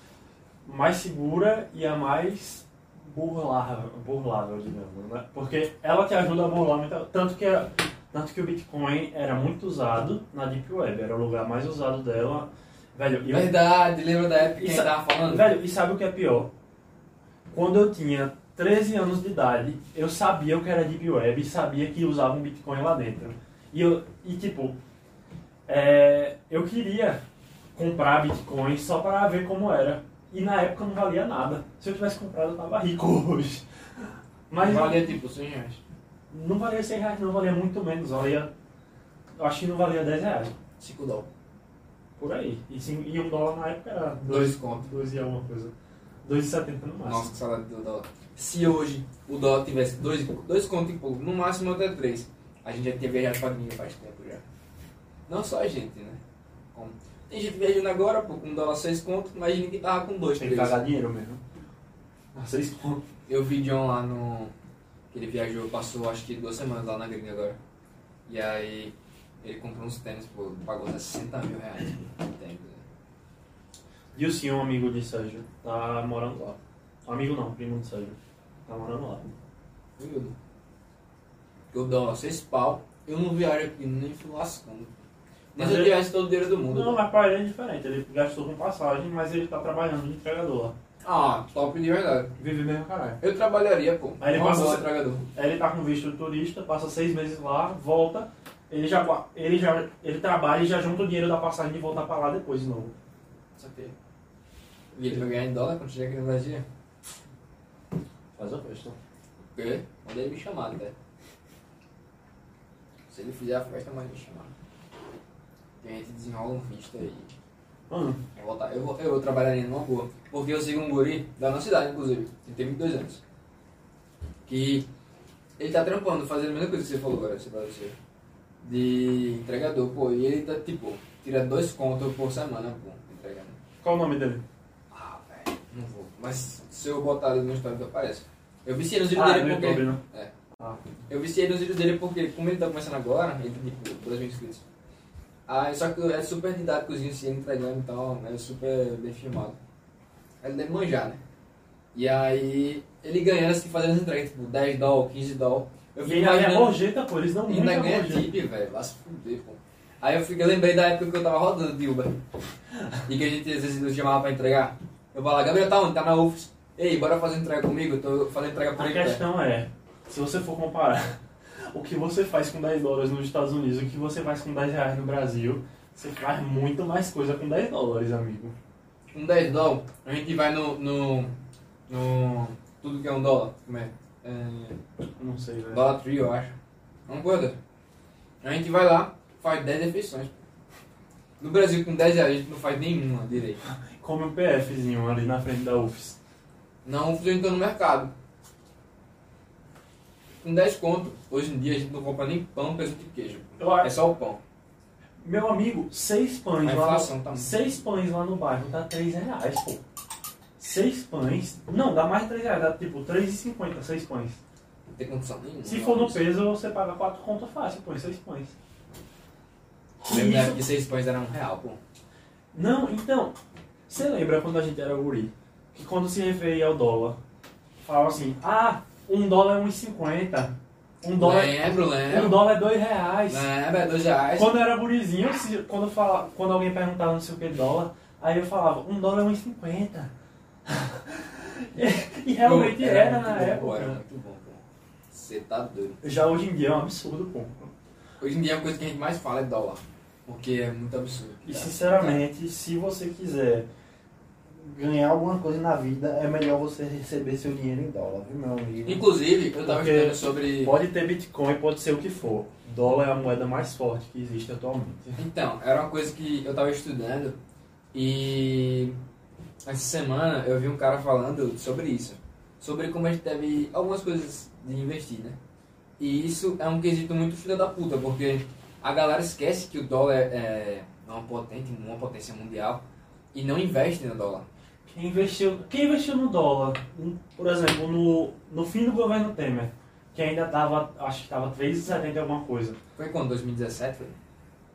Mais segura e a mais burlável, burlável digamos, né? Porque ela te ajuda a burlar muito, tanto que, a- tanto que o Bitcoin era muito usado na Deep Web, era o lugar mais usado dela. Velho, eu- Verdade, lembra da época que a tava falando? velho, e sabe o que é pior? Quando eu tinha 13 anos de idade, eu sabia o que era Deep Web e sabia que usava um Bitcoin lá dentro. E, eu, e tipo, é, eu queria comprar Bitcoin só para ver como era. E na época não valia nada. Se eu tivesse comprado, eu tava rico hoje. Mas Valia tipo 100 reais. não valia 100 reais, não valia muito menos. Valia, eu acho que não valia 10 reais. 5 dólares. Por aí. E, sim, e um dólar na época era Dois contos. 2 e alguma coisa. 2,70 no máximo. Nossa, que saudade do dólar. Se hoje o dólar tivesse dois, dois contos e pouco, no máximo até três, a gente já tinha viajado pra gringa faz tempo já. Não só a gente, né? Como- Tem gente viajando agora, pô, com um dólar seis contos, imagina que tava com dois, Tem que pagar dinheiro mesmo. Ah, vocês contam. Eu vi John lá no. que ele viajou, passou acho que duas semanas lá na gringa agora. E aí ele comprou uns tênis, pô, pagou 60 mil reais por tênis. né? E o senhor, um amigo de Sérgio, tá morando lá. Amigo não, primo de Sérgio. Tá morando lá. Viu? Eu dou seis pau, eu não viajo aqui nem fui lascando. Mas se ele- tivesse todo o dinheiro do mundo. Não, mas pra ele é diferente. Ele gastou com passagem, mas ele tá trabalhando de entregador lá. Ah, top de verdade. Vive mesmo, caralho. Eu trabalharia, pô. Aí ele passa- entregador. Ele tá com visto de turista, passa seis meses lá, volta. Ele já, ele já ele trabalha e já junta o dinheiro da passagem de voltar pra lá depois de novo. Só que. E ele vai ganhar em dólar quando chegar aqui no Brasil? Faz a festa. O quê? Manda ele me chamar, até. Se ele fizer a festa, manda ele me chamar. A gente desenrola um visto aí. Hum. Eu vou, eu, vou, eu trabalharia numa boa. Porque eu sigo um guri da nossa cidade, inclusive. Ele tem 22 anos. Que ele tá trampando, fazendo a mesma coisa que você falou agora, você pra você. De entregador, pô. E ele tá, tipo, tira dois contos por semana, pô, entregando. Qual o nome dele? Ah, velho, não vou. Mas se eu botar ali no histórico, aparece. Eu viciei nos vídeos Ah, dele porque... YouTube, né? É. Ah. Eu viciei nos vídeos dele porque, como ele tá começando agora, ele tem tipo 2 mil inscritos. Ah, só que é super didáticozinho assim, entregando e tal, é super bem filmado. Ele deve manjar, né? E aí, ele ganhando assim, fazendo as entregas, tipo, 10 dólares, 15 dólares. Eu E fico ganha imaginando. gorjeta, pô, eles E muita ainda ganha tip, velho. Lá se fuder, pô. Aí eu, fico, eu lembrei da época que eu tava rodando de Uber. E que a gente às vezes nos chamava pra entregar. Eu falava, Gabriel, tá onde? Tá na UFS. Ei, bora fazer entrega comigo? Eu tô fazendo entrega por A aí. perto. questão é, se você for comparar o que você faz com 10 dólares nos Estados Unidos o que você faz com 10 reais no Brasil, você faz muito mais coisa com 10 dólares, amigo. Um 10 dólares, a gente vai no, no, no. Tudo que é um dólar. Como é? é Não sei, velho. Dollar Tree, eu acho. Uma coisa. A gente vai lá, faz 10 refeições. No Brasil, com 10 reais, a gente não faz nenhuma direito. Come um PFzinho ali na frente da UFS. Não entrou no mercado. Com 10 conto, hoje em dia a gente não compra nem pão, presunto e queijo. Eu É só o pão. Meu amigo, seis pães lá no, tá seis pães lá no bairro dá 3 reais, pô. Seis pães. Não, dá mais de 3 reais, dá tipo 3,50, seis pães. Não tem condição nenhuma. Se for no peso, você paga 4 contas fácil, pô, em seis pães. Na Isso- que 6 pães eram um real, pô. Não, então, você lembra quando a gente era guri? Que quando se referia ao dólar, falava assim, ah, um dólar é 1,50. Um dólar, Lembro, um lembro. dólar é 2 reais. Lembro, é 2 reais. Quando eu era gurizinho, se- quando, eu falava, quando alguém perguntava não sei o que dólar, aí eu falava, um dólar é 1,50. e, e realmente era, muito na bom, época. Era muito bom, pô. Você tá doido. Já hoje em dia é um absurdo, pô. Hoje em dia a coisa que a gente mais fala é dólar. Porque é muito absurdo. E sinceramente, se você quiser ganhar alguma coisa na vida, é melhor você receber seu dinheiro em dólar, viu, meu amigo? Inclusive, eu tava Porque- estudando sobre. Pode ter Bitcoin, pode ser o que for. Dólar é a moeda mais forte que existe atualmente. Então, era uma coisa que eu tava estudando e essa semana eu vi um cara falando sobre isso. Sobre como a gente deve algumas coisas de investir, né? E isso é um quesito muito filho da puta, porque a galera esquece que o dólar é é uma potente, uma potência mundial e não investe no dólar. Quem investiu, quem investiu no dólar, por exemplo, no, no fim do governo Temer, que ainda estava, acho que estava 3,70 alguma coisa. Foi quando? 2017? Foi?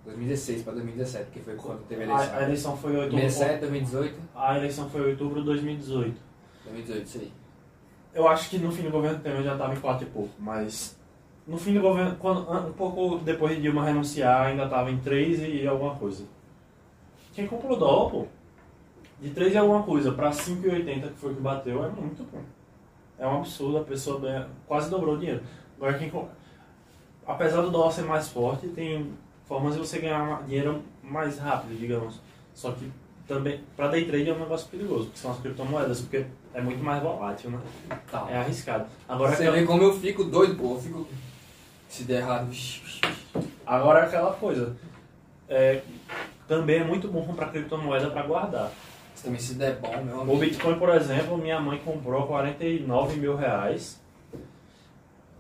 2016 para 2017, que foi quando teve a A, a eleição. eleição foi em outubro. 2017, 2018, A eleição foi em outubro de 2018. 2018, isso aí. Eu acho que no fim do governo Temer já estava em 4 e pouco, mas no fim do governo, quando, um pouco depois de Dilma renunciar, ainda estava em 3 e alguma coisa. Quem comprou dólar, pô, de 3 e alguma coisa para 5,80 que foi o que bateu, é muito bom. É um absurdo, a pessoa ganha, quase dobrou o dinheiro. Agora, quem, apesar do dólar ser mais forte, tem formas de você ganhar dinheiro mais rápido, digamos. Só que também, para day trade é um negócio perigoso, porque são as criptomoedas, porque é muito mais volátil, né? Tá. É arriscado. Agora, Você aquela, vê como eu fico doido, pô. Eu fico. Se der errado. agora é aquela coisa. É, também é muito bom comprar criptomoeda para guardar. Mas também se der bom, meu O amigo. Bitcoin, por exemplo, minha mãe comprou 49 mil reais.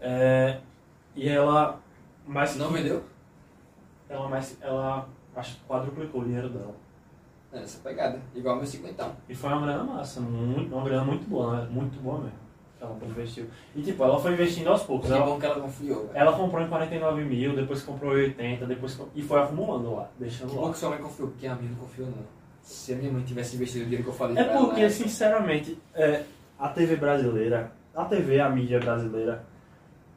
É, e ela mais Não vendeu? Ela mais ela acho que quadruplicou o dinheiro dela. É essa pegada. Igual meu cinquentão. E foi uma grana massa, muito, uma grana muito boa, né? muito boa mesmo. Ela investiu. E tipo, ela foi investindo aos poucos. Que Ela, bom que ela confiou, ela comprou em 49 mil, depois comprou em 80, depois e foi acumulando lá, deixando Que lá. bom que sua mãe confiou, porque a minha não confiou, não. Se a minha mãe tivesse investido o dinheiro que eu falei É ela, porque, né? sinceramente, é, a TV brasileira, a TV, a mídia brasileira,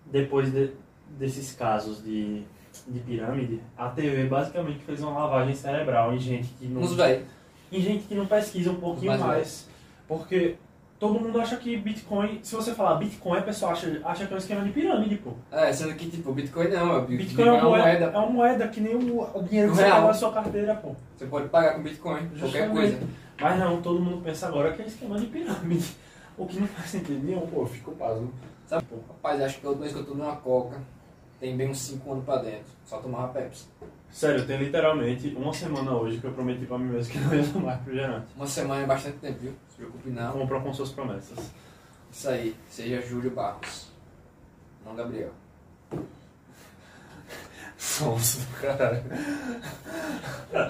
depois de- desses casos de, de pirâmide, a TV basicamente fez uma lavagem cerebral em gente que não, velho. em gente que não pesquisa um pouquinho Mais mais. Porque todo mundo acha que Bitcoin, se você falar Bitcoin, a pessoa acha, acha que é um esquema de pirâmide, pô. É, sendo que, tipo, Bitcoin não. é- Bitcoin é uma moeda, é uma moeda que nem o, o dinheiro que você na sua carteira, pô. Você pode pagar com Bitcoin, qualquer Justamente. coisa. Mas não, todo mundo pensa agora que é esquema de pirâmide. O que não faz sentido nenhum, pô, eu fico pasmo. Sabe, pô, rapaz, acho que a última vez que eu tomei uma coca, tem bem uns 5 anos pra dentro. Só tomava Pepsi. Sério, tem literalmente uma semana hoje que eu prometi pra mim mesmo que não ia tomar refrigerante. Uma semana é bastante tempo, viu? Se preocupe não. Compra com suas promessas. Isso aí, seja Júlio Barros. Não Gabriel. Sonso do caralho.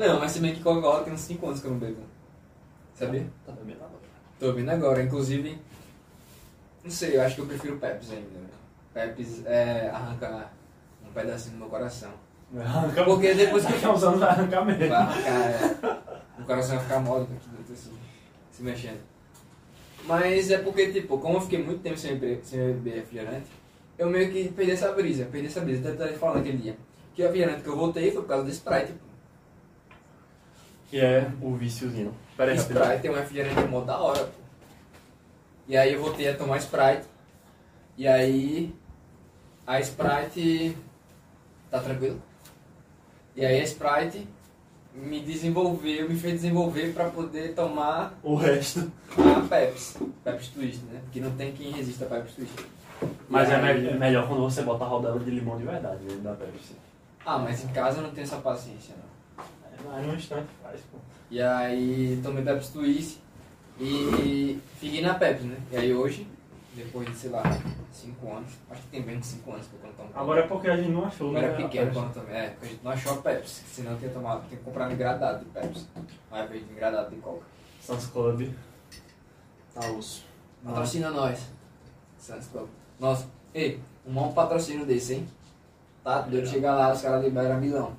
Não, mas se bem que Coca-Cola tem uns 5 anos que eu não bebo. Sabia? Tá bebendo agora. Tô ouvindo agora, inclusive. Não sei, eu acho que eu prefiro Pepsi ainda. né? Pepsi é, arranca pedacinho do meu coração. Arranca Porque depois que a uns anos vai arrancar vai mesmo. arrancar, é, o coração vai ficar mole aqui dentro assim, se mexendo. Mas é porque, tipo, como eu fiquei muito tempo sem beber, sem beber refrigerante, eu meio que perdi essa brisa, perdi essa brisa. Até falando naquele dia. Que o refrigerante que eu voltei foi por causa do Sprite. Que é o viciozinho. Pera aí, rapidinho. Sprite é um refrigerante mó da hora, pô. E aí eu voltei a tomar Sprite. E aí a Sprite tá tranquilo. E aí a Sprite me desenvolveu, me fez desenvolver pra poder tomar O resto. a Pepsi. Pepsi Twist, né? Porque não tem quem resista a Pepsi Twist. Mas é, aí- me- é melhor quando você bota a rodela de limão de verdade, dentro da Pepsi. Ah, mas em casa eu não tenho essa paciência, não. É, Mas num instante faz, pô. E aí tomei Pepsi Twist e fiquei na Pepsi, né? E aí hoje, depois de, sei lá, 5 anos, acho que tem bem de 5 anos que eu tomo Agora é porque a gente não achou, né? era pequeno Pepsi. quando também, é, porque a gente não achou a Pepsi, senão eu tinha tomado, tinha que comprar um engradado de Pepsi, ao invés de engradado de Coca. Sans Club. Tá osso. Patrocina nós. Santos Club. Nossa, ei, um bom patrocínio desse, hein? Tá, doido de chegar lá, os caras liberam Milão.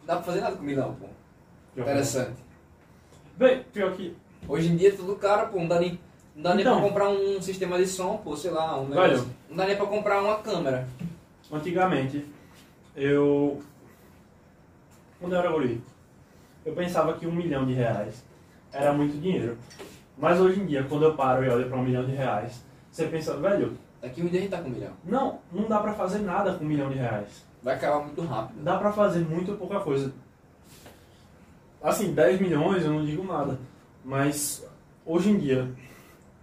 Não dá pra fazer nada com Milão, pô. Pior Interessante. Bem, pior que. Hoje em dia é tudo caro, pô, não dá nem, não dá nem Então. pra comprar um sistema de som, pô, sei lá, um Velho. negócio. Não dá nem pra comprar uma câmera. Antigamente, eu. Quando eu era guri, eu pensava que um milhão de reais era muito dinheiro. Mas hoje em dia, quando eu paro e olho para um milhão de reais, você pensa, velho, Daqui um dia a gente tá com um milhão. não, não dá pra fazer nada com um milhão de reais. Vai acabar muito rápido. Dá pra fazer muito pouca coisa. Assim, 10 milhões eu não digo nada. Mas hoje em dia,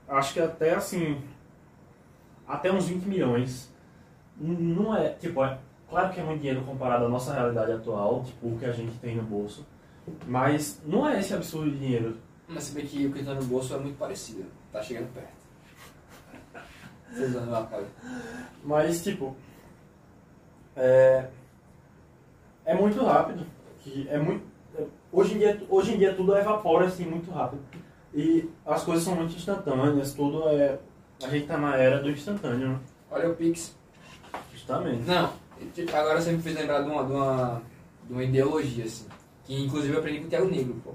acho que até assim. Até uns 20 milhões. Não é. Tipo, é. Claro que é muito dinheiro comparado à nossa realidade atual, tipo, o que a gente tem no bolso. Mas não é esse absurdo de dinheiro. Mas se bem que o que tá no bolso é muito parecido. Tá chegando perto. Vocês usando a cara. Mas, tipo. É. É muito rápido. Que é muito. Hoje em, dia, hoje em dia tudo evapora assim muito rápido. E as coisas são muito instantâneas, tudo é. A gente tá na era do instantâneo, né? Olha o Pix. Justamente. Não, tipo, agora você me fez lembrar de uma, de uma, de uma ideologia, assim. Que inclusive eu aprendi com o Thiago Negro, pô.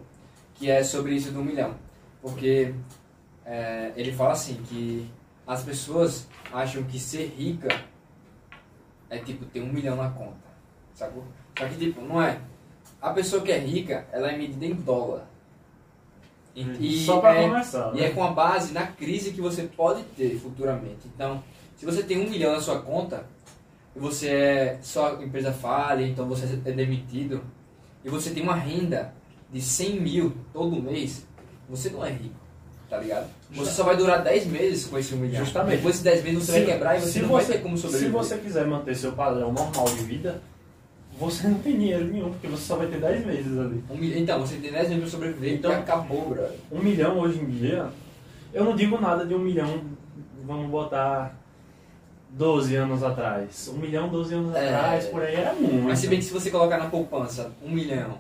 Que é sobre isso do milhão. Porque é, ele fala assim, que as pessoas acham que ser rica é tipo ter um milhão na conta. Sacou? Só que tipo, não é. A pessoa que é rica, ela é medida em dólar. E, e Só pra é- começar. e né? é com a base na crise que você pode ter futuramente. Então, se você tem um milhão na sua conta, e você é só empresa falha, então você é demitido, e você tem uma renda de 100 mil todo mês, você não é rico, tá ligado? Você só vai durar 10 meses com esse um milhão. Justamente. Depois de 10 meses você vai quebrar e você se não você, vai ter como Se sobreviver. você quiser manter seu padrão normal de vida, você não tem dinheiro nenhum, porque você só vai ter 10 meses ali. Um milhão- então, você tem 10 meses pra sobreviver Então- acabou, brother. Um milhão hoje em dia, eu não digo nada de um milhão, vamos botar 12 anos atrás. Um milhão, 12 anos É. atrás, por aí era muito. Mas se bem que se você colocar na poupança um milhão,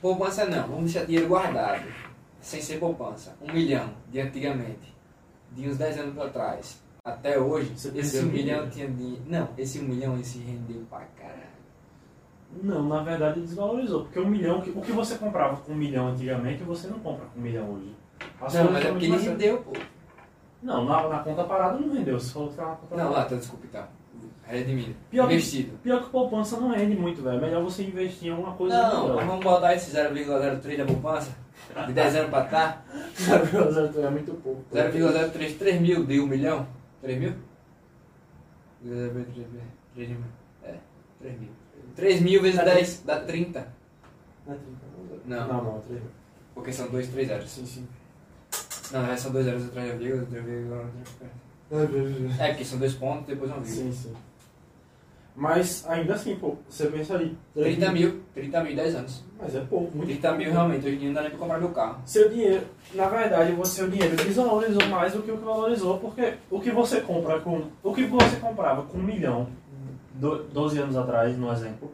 poupança não, vamos deixar dinheiro guardado, sem ser poupança, um milhão de antigamente, de uns 10 anos pra trás, até hoje, Você esse um milhão dinheiro. tinha dinheiro. Não, esse um milhão esse rendeu pra caralho. Não, na verdade desvalorizou, porque um milhão, o que você comprava com um milhão antigamente, você não compra com um milhão hoje. As Não, mas é porque ele mais- rendeu, pô. Não, na, na conta parada não rendeu, você falou que tá na conta Não, lá, tá, desculpa então. Redimido. Pior que- Investido. Pior que poupança não rende muito, velho. É melhor você investir em alguma coisa Não, mas melhor. vamos botar esse 0,03 da poupança, de 10 anos pra cá, 0,03 é muito pouco. 0,03, 3 mil de um milhão? 3 mil? 0,03, 3 mil. É, 3 mil. 3 mil vezes 10 dá 30. Não. Não, não, 3 Porque são dois, três zeros. Sim, sim. Não, é, são dois zeros atrás da vírgula, outra vírgula, outra vírgula. É, porque são dois pontos depois uma vírgula. Sim, sim. Mas ainda assim, pô, você pensa ali. 30 mil, 30 mil em 10 anos. Mas é pouco, muito 30 mil realmente, hoje em dia não dá nem pra comprar meu carro. Seu dinheiro, na verdade, o seu dinheiro desvalorizou mais do que o que valorizou, porque o que você compra com. O que você comprava com um milhão, 12 anos atrás, no exemplo,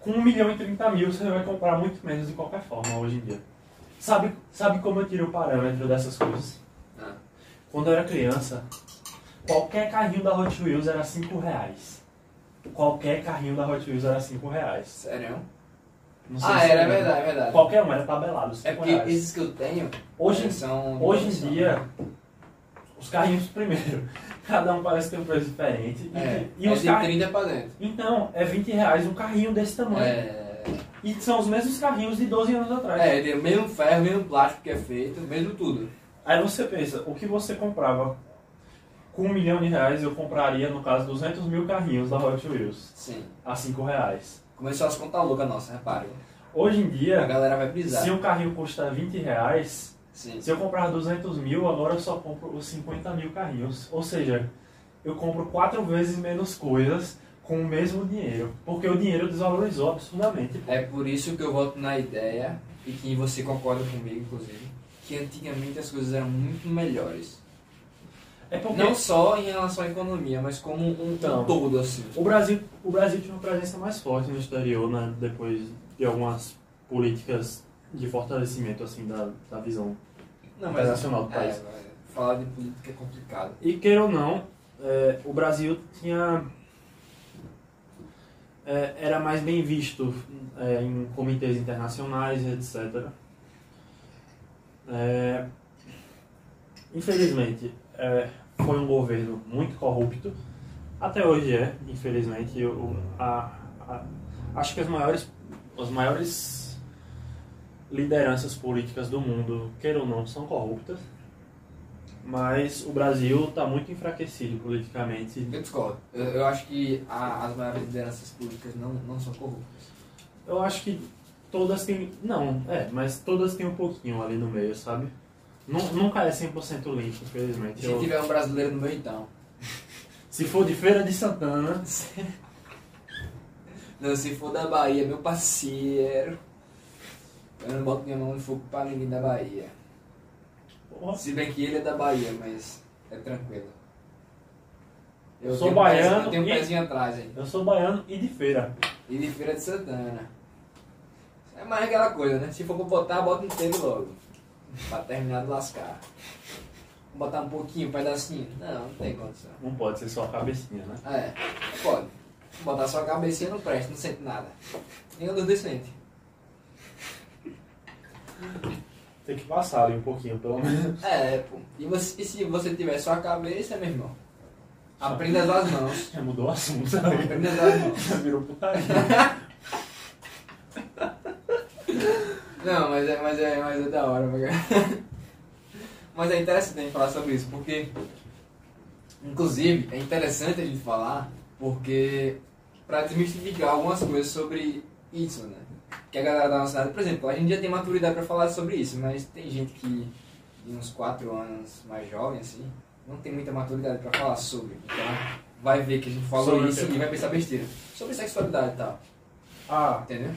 com um milhão e 30 mil você vai comprar muito menos de qualquer forma hoje em dia. Sabe, sabe como eu tiro o parâmetro dessas coisas? Ah. Quando eu era criança, qualquer carrinho da Hot Wheels era 5 reais. Qualquer carrinho da Hot Wheels era 5 reais. Sério? Não sei Ah, se era, é lembra. verdade, é verdade. Qualquer um era tabelado, 5 É porque reais. esses que eu tenho Hoje, são. Hoje em dia, os carrinhos primeiro. Cada um parece ter um preço diferente. E, É, e é os de carrinhos. 30 pra dentro. Então, é 20 reais um carrinho desse tamanho. É, E são os mesmos carrinhos de 12 anos atrás. é, tem o mesmo ferro, mesmo plástico que é feito, mesmo tudo. Aí você pensa, o que você comprava com um milhão de reais, eu compraria, no caso, 200 mil carrinhos da Hot Wheels Sim. a 5 reais. Começou as contas loucas nossa, repare. Hoje em A dia, galera vai brisar. se um carrinho custa 20 reais, Sim. se eu comprar 200 mil, agora eu só compro os 50 mil carrinhos. Ou seja, eu compro quatro vezes menos coisas com o mesmo dinheiro. Porque o dinheiro desvalorizou absurdamente. É por isso que eu voto na ideia, e que você concorda comigo, inclusive, que antigamente as coisas eram muito melhores. É porque Não só em relação à economia, mas como um, um Então. todo, assim. o Brasil, o Brasil tinha uma presença mais forte no exterior, né? Depois de algumas políticas de fortalecimento assim da, da visão Não, internacional do é, país. é, falar de política é complicado. E queira ou não, é, o Brasil tinha é, era mais bem visto é, em comitês internacionais, etc. É, infelizmente, é, foi um governo muito corrupto. Até hoje é, infelizmente. Eu, a- a- acho que as maiores, as maiores lideranças políticas do mundo, queira ou não, são corruptas. Mas o Brasil está muito enfraquecido politicamente. Eu discordo. Eu, eu acho que a- as maiores lideranças políticas não, não são corruptas. Eu acho que todas têm. Não, é, mas todas têm um pouquinho ali no meio, sabe? Nu- Nunca é 100% limpo, infelizmente. Se Eu- tiver um brasileiro no meio, então. se for de Feira de Santana, Não, se for da Bahia, meu parceiro. Eu não boto minha mão no fogo pra ninguém da Bahia. porra, Se bem que ele é da Bahia, mas é tranquilo. Eu sou baiano pezinho- Eu tenho um e- pezinho atrás aí. eu sou baiano e de feira. E de Feira de Santana. É mais aquela coisa, né? Se for pra botar, bota inteiro logo. Pra terminar de lascar. Vou botar um pouquinho, um pedacinho. Não, não tem condição. Não pode ser só a cabecinha, né? É, pode. Botar só a cabecinha não presta, não sente nada. Nenhum dos dois sente. Tem que passar ali um pouquinho, pelo menos. É, pô. E, você- e se você tiver só a cabeça, meu irmão? Aprenda as mãos. Já mudou o assunto? Aprenda as mãos. Já virou putaria. Não, mas é, mas é, mas é da hora. Mas é interessante a gente falar sobre isso, porque... Inclusive, é interessante a gente falar, porque... Pra desmistificar algumas coisas sobre isso, né? Que a galera da nossa cidade... Por exemplo, a gente já tem maturidade pra falar sobre isso, mas tem gente que... De uns 4 anos mais jovem, assim... Não tem muita maturidade pra falar sobre. Então, vai ver que a gente falou Sobre isso e vai pensar besteira. Sobre sexualidade e tal, Ah, entendeu?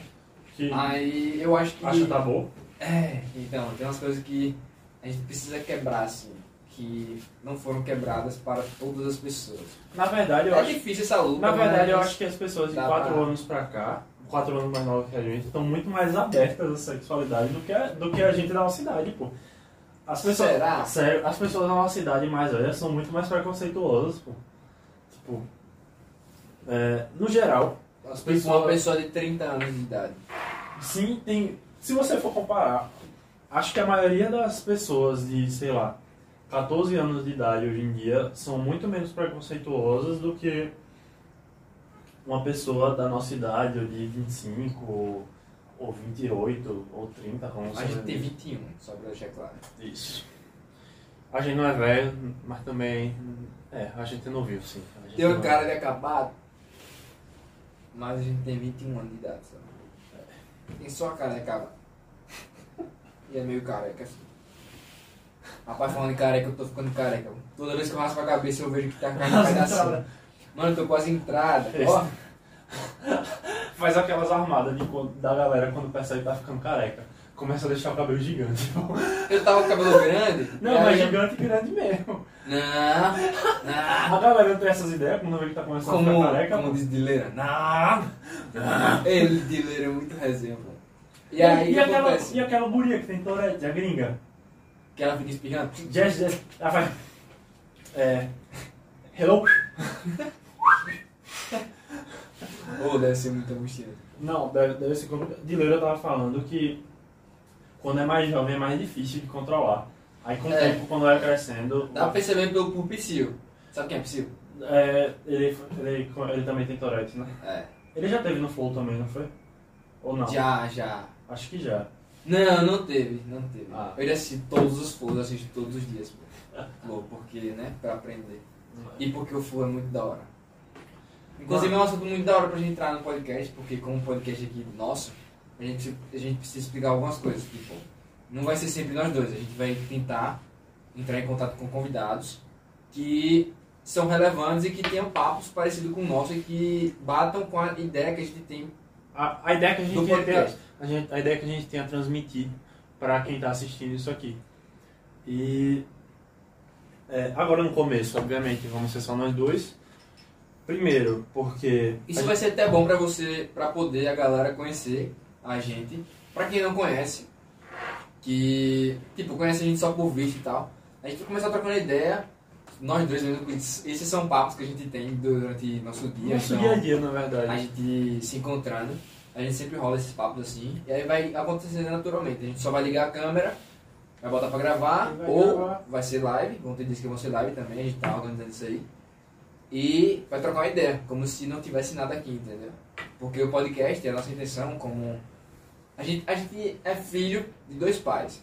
que Aí eu acho que... acha tá bom? É, então, tem umas coisas que a gente precisa quebrar, assim, que não foram quebradas para todas as pessoas. Na verdade, eu é acho difícil essa luta, Na verdade, eu acho que as pessoas de dá 4 pra- anos pra cá, 4 anos mais novas que a gente, estão muito mais abertas à sexualidade do que a, do que a gente da nossa idade, pô. As pessoas, Será? Sério, as pessoas da nossa idade mais velhas são muito mais preconceituosas, pô. Tipo, é, no geral, as Tipo, pessoas... uma pessoa de 30 anos de idade. Sim, tem. Se você for comparar, acho que a maioria das pessoas de, sei lá, 14 anos de idade hoje em dia são muito menos preconceituosas do que uma pessoa da nossa idade, ou de 25, ou, ou 28, ou 30, como A gente tem 21, só pra deixar claro. Isso. A gente não é velho, mas também. É, a gente não viu, sim. Tem um não- cara de acabado, mas a gente tem 21 anos de idade, sabe? Tem só a cara de acabado. E é meio careca, assim. Rapaz, falando de careca, eu tô ficando careca. Toda vez que eu raspo a cabeça, eu vejo que tá caindo um pedacinho. Mano, eu tô quase entrada. Ó, Faz aquelas armadas de da galera quando percebe que tá ficando careca. Começa a deixar o cabelo gigante. eu tava com o cabelo grande. Não, e mas aí- gigante grande mesmo. Não, não. A galera não tem essas ideias quando vê que tá começando a Como, ficar careca. como pô. diz Dileira. Não! Ele, Dileira, é muito resenha, pô. E E, aí, e, que aquela, e aquela guria que tem Tourette, a gringa? Que ela fica espirrando. Jazz, jazz. Ela faz. É. Hello? Ô, deve ser muito angustiante. Não, deve, deve ser como. Dileira tava falando que quando é mais jovem é mais difícil de controlar. Aí com o É. tempo, quando vai crescendo, Dá pra perceber pelo por Psyu. Sabe quem é Psyu? é, ele, ele, ele também tem Tourette, né? É. Ele já teve no Flow também, não foi? Ou não? Já, já. Acho que já. Não, não teve, não teve. Ah. Eu já assisti todos os flows, assisto todos os dias, pô. Flow, porque, né, pra aprender. E porque o flow é muito da hora. Inclusive é um assunto muito da hora pra gente entrar no podcast, porque como um podcast aqui nosso, a gente, a gente precisa explicar algumas coisas. Tipo, não vai ser sempre nós dois, a gente vai tentar entrar em contato com convidados que são relevantes e que tenham papos parecidos com o nosso e que batam com a ideia que a gente tem A, a ideia que a gente, tem a, gente, a ideia que a gente tem a transmitir para quem está assistindo isso aqui. E é, agora no começo, obviamente, vamos ser só nós dois. Primeiro, porque Isso a vai ser até bom pra você, pra poder a galera conhecer a gente. Pra quem não conhece, que, tipo, conhece a gente só por vídeo e tal. A gente vai começar trocando ideia, nós dois mesmo, esses são papos que a gente tem durante nosso dia. nosso então, dia a dia, na a verdade. gente se encontrando, a gente sempre rola esses papos assim, e aí vai acontecer naturalmente. A gente só vai ligar a câmera, vai botar pra gravar, vai ou gravar. vai ser live, vão ter dias que vão ser live também, a gente tá organizando isso aí. E vai trocar uma ideia, como se não tivesse nada aqui, entendeu? Porque o podcast, a nossa intenção, como. A gente, a gente é filho de dois pais.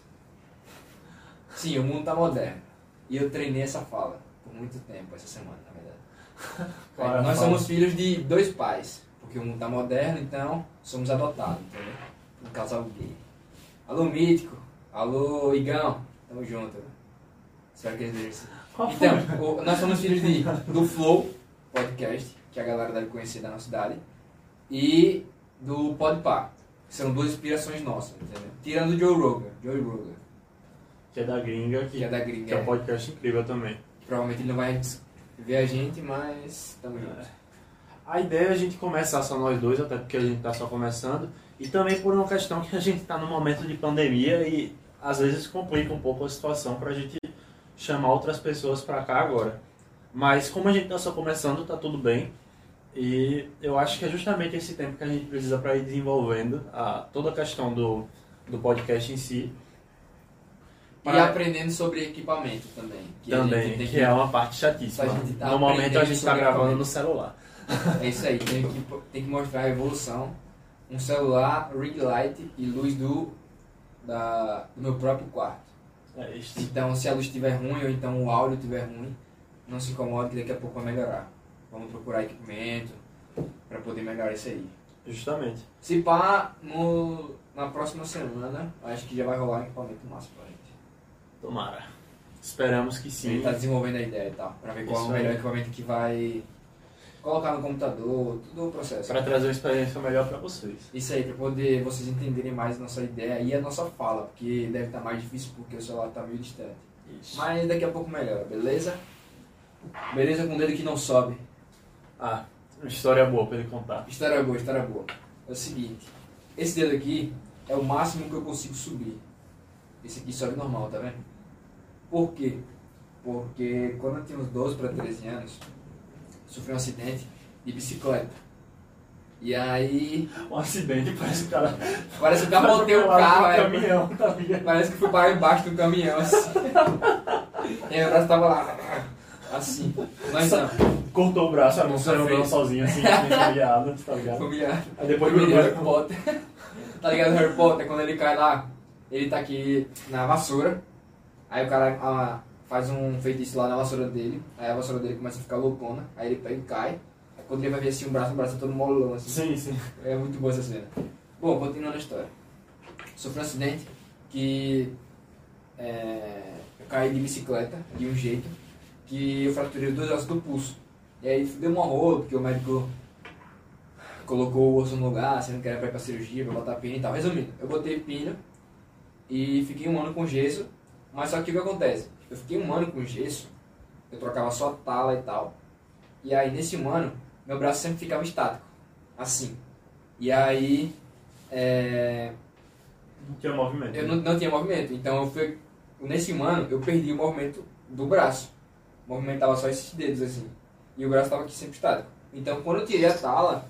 Sim, o mundo tá moderno. E eu treinei essa fala por muito tempo, essa semana, na verdade. Qual é a Nós somos filhos de dois pais, porque o mundo tá moderno, então somos adotados, entendeu? Um casal gay. Alô, Mítico. Alô, Igão. Tamo junto. Espero que eles. Qual foi? Então, o- nós somos filhos de, do Flow Podcast, que a galera deve conhecer da nossa cidade, e do Podpah, que são duas inspirações nossas, entendeu? Tirando o Joe Rogan, Joe Rogan, que é da gringa, que, que é da que gringa, é um podcast incrível também. que provavelmente ele não vai ver a gente, mas tamo junto. A ideia é a gente começar só nós dois, até porque a gente tá só começando, e também por uma questão que a gente tá num momento de pandemia e às vezes complica um pouco a situação pra gente chamar outras pessoas pra cá agora. Mas como a gente tá só começando, tá tudo bem. E eu acho que é justamente esse tempo que a gente precisa para ir desenvolvendo a, toda a questão do, do podcast em si. E Para- aprendendo sobre equipamento também. Que também, tem que é uma parte chatíssima. Tá no momento a gente tá sobre gravando no celular. É isso aí, tem que, tem que mostrar a evolução. Um celular, ring light e luz do, da, do meu próprio quarto. É isso. Então, se a luz estiver ruim ou então o áudio estiver ruim, não se incomode que daqui a pouco vai melhorar. Vamos procurar equipamento para poder melhorar isso aí. Justamente. Se pá, no, na próxima semana, acho que já vai rolar um equipamento massa pra gente. Tomara. Esperamos que Ele sim. tá desenvolvendo a ideia e tal, pra ver qual é Isso o melhor aí. equipamento que vai colocar no computador, tudo o processo. Para trazer uma experiência melhor para vocês. Isso aí, pra poder vocês entenderem mais a nossa ideia e a nossa fala, porque deve estar mais difícil porque o celular tá meio distante. Isso. Mas daqui a pouco melhora, beleza? Beleza com o dedo que não sobe. Ah, história boa para ele contar. História boa, história boa. É o seguinte, esse dedo aqui é o máximo que eu consigo subir. Esse aqui sobe normal, tá vendo? Por quê? Porque quando eu tinha uns 12 para 13 anos, sofri um acidente de bicicleta. E aí, Um acidente, parece que o cara. parece que eu capotei o carro, é, caminhão, tá parece que fui para embaixo do caminhão, assim. E aí meu braço tava lá, assim. Mas não, Cortou o braço, a Não saiu andando sozinho, assim, sem guiado, tá ligado? familiar. Aí depois grudou. Harry Potter. tá ligado Harry Potter? Quando ele cai lá, ele tá aqui na vassoura. Aí o cara ah, faz um feitiço lá na vassoura dele. Aí a vassoura dele começa a ficar loucona. Aí ele pega e cai. Aí quando ele vai ver assim o braço, o braço tá todo molão assim. Sim, sim. É muito boa essa cena. Bom, continuando a história. Sofri um acidente que é, eu caí de bicicleta de um jeito que eu fraturei os dois ossos do pulso. E aí deu uma rola, porque o médico colocou o osso no lugar, sendo que era pra ir pra cirurgia, pra botar pino e tal. Resumindo, eu botei pino e fiquei um ano com gesso, mas só que o que acontece? Eu fiquei um ano com gesso, eu trocava só tala e tal. E aí nesse um ano, meu braço sempre ficava estático, assim. E aí é, Não tinha movimento. eu não, não tinha movimento, então eu fui, nesse um ano eu perdi o movimento do braço. Movimentava só esses dedos assim. E o braço estava aqui sempre estático. Então quando eu tirei a tala,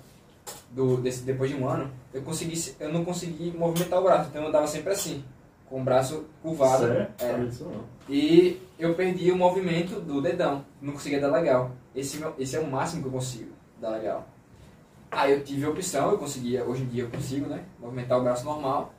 do, desse, depois de um ano, eu, consegui, se- eu não consegui movimentar o braço, então eu andava sempre assim. Com o braço curvado. Sério? É. E eu perdi o movimento do dedão. Não conseguia dar legal. Esse, esse é o máximo que eu consigo dar legal. Aí eu tive a opção, eu conseguia, hoje em dia eu consigo, né? Movimentar o braço normal,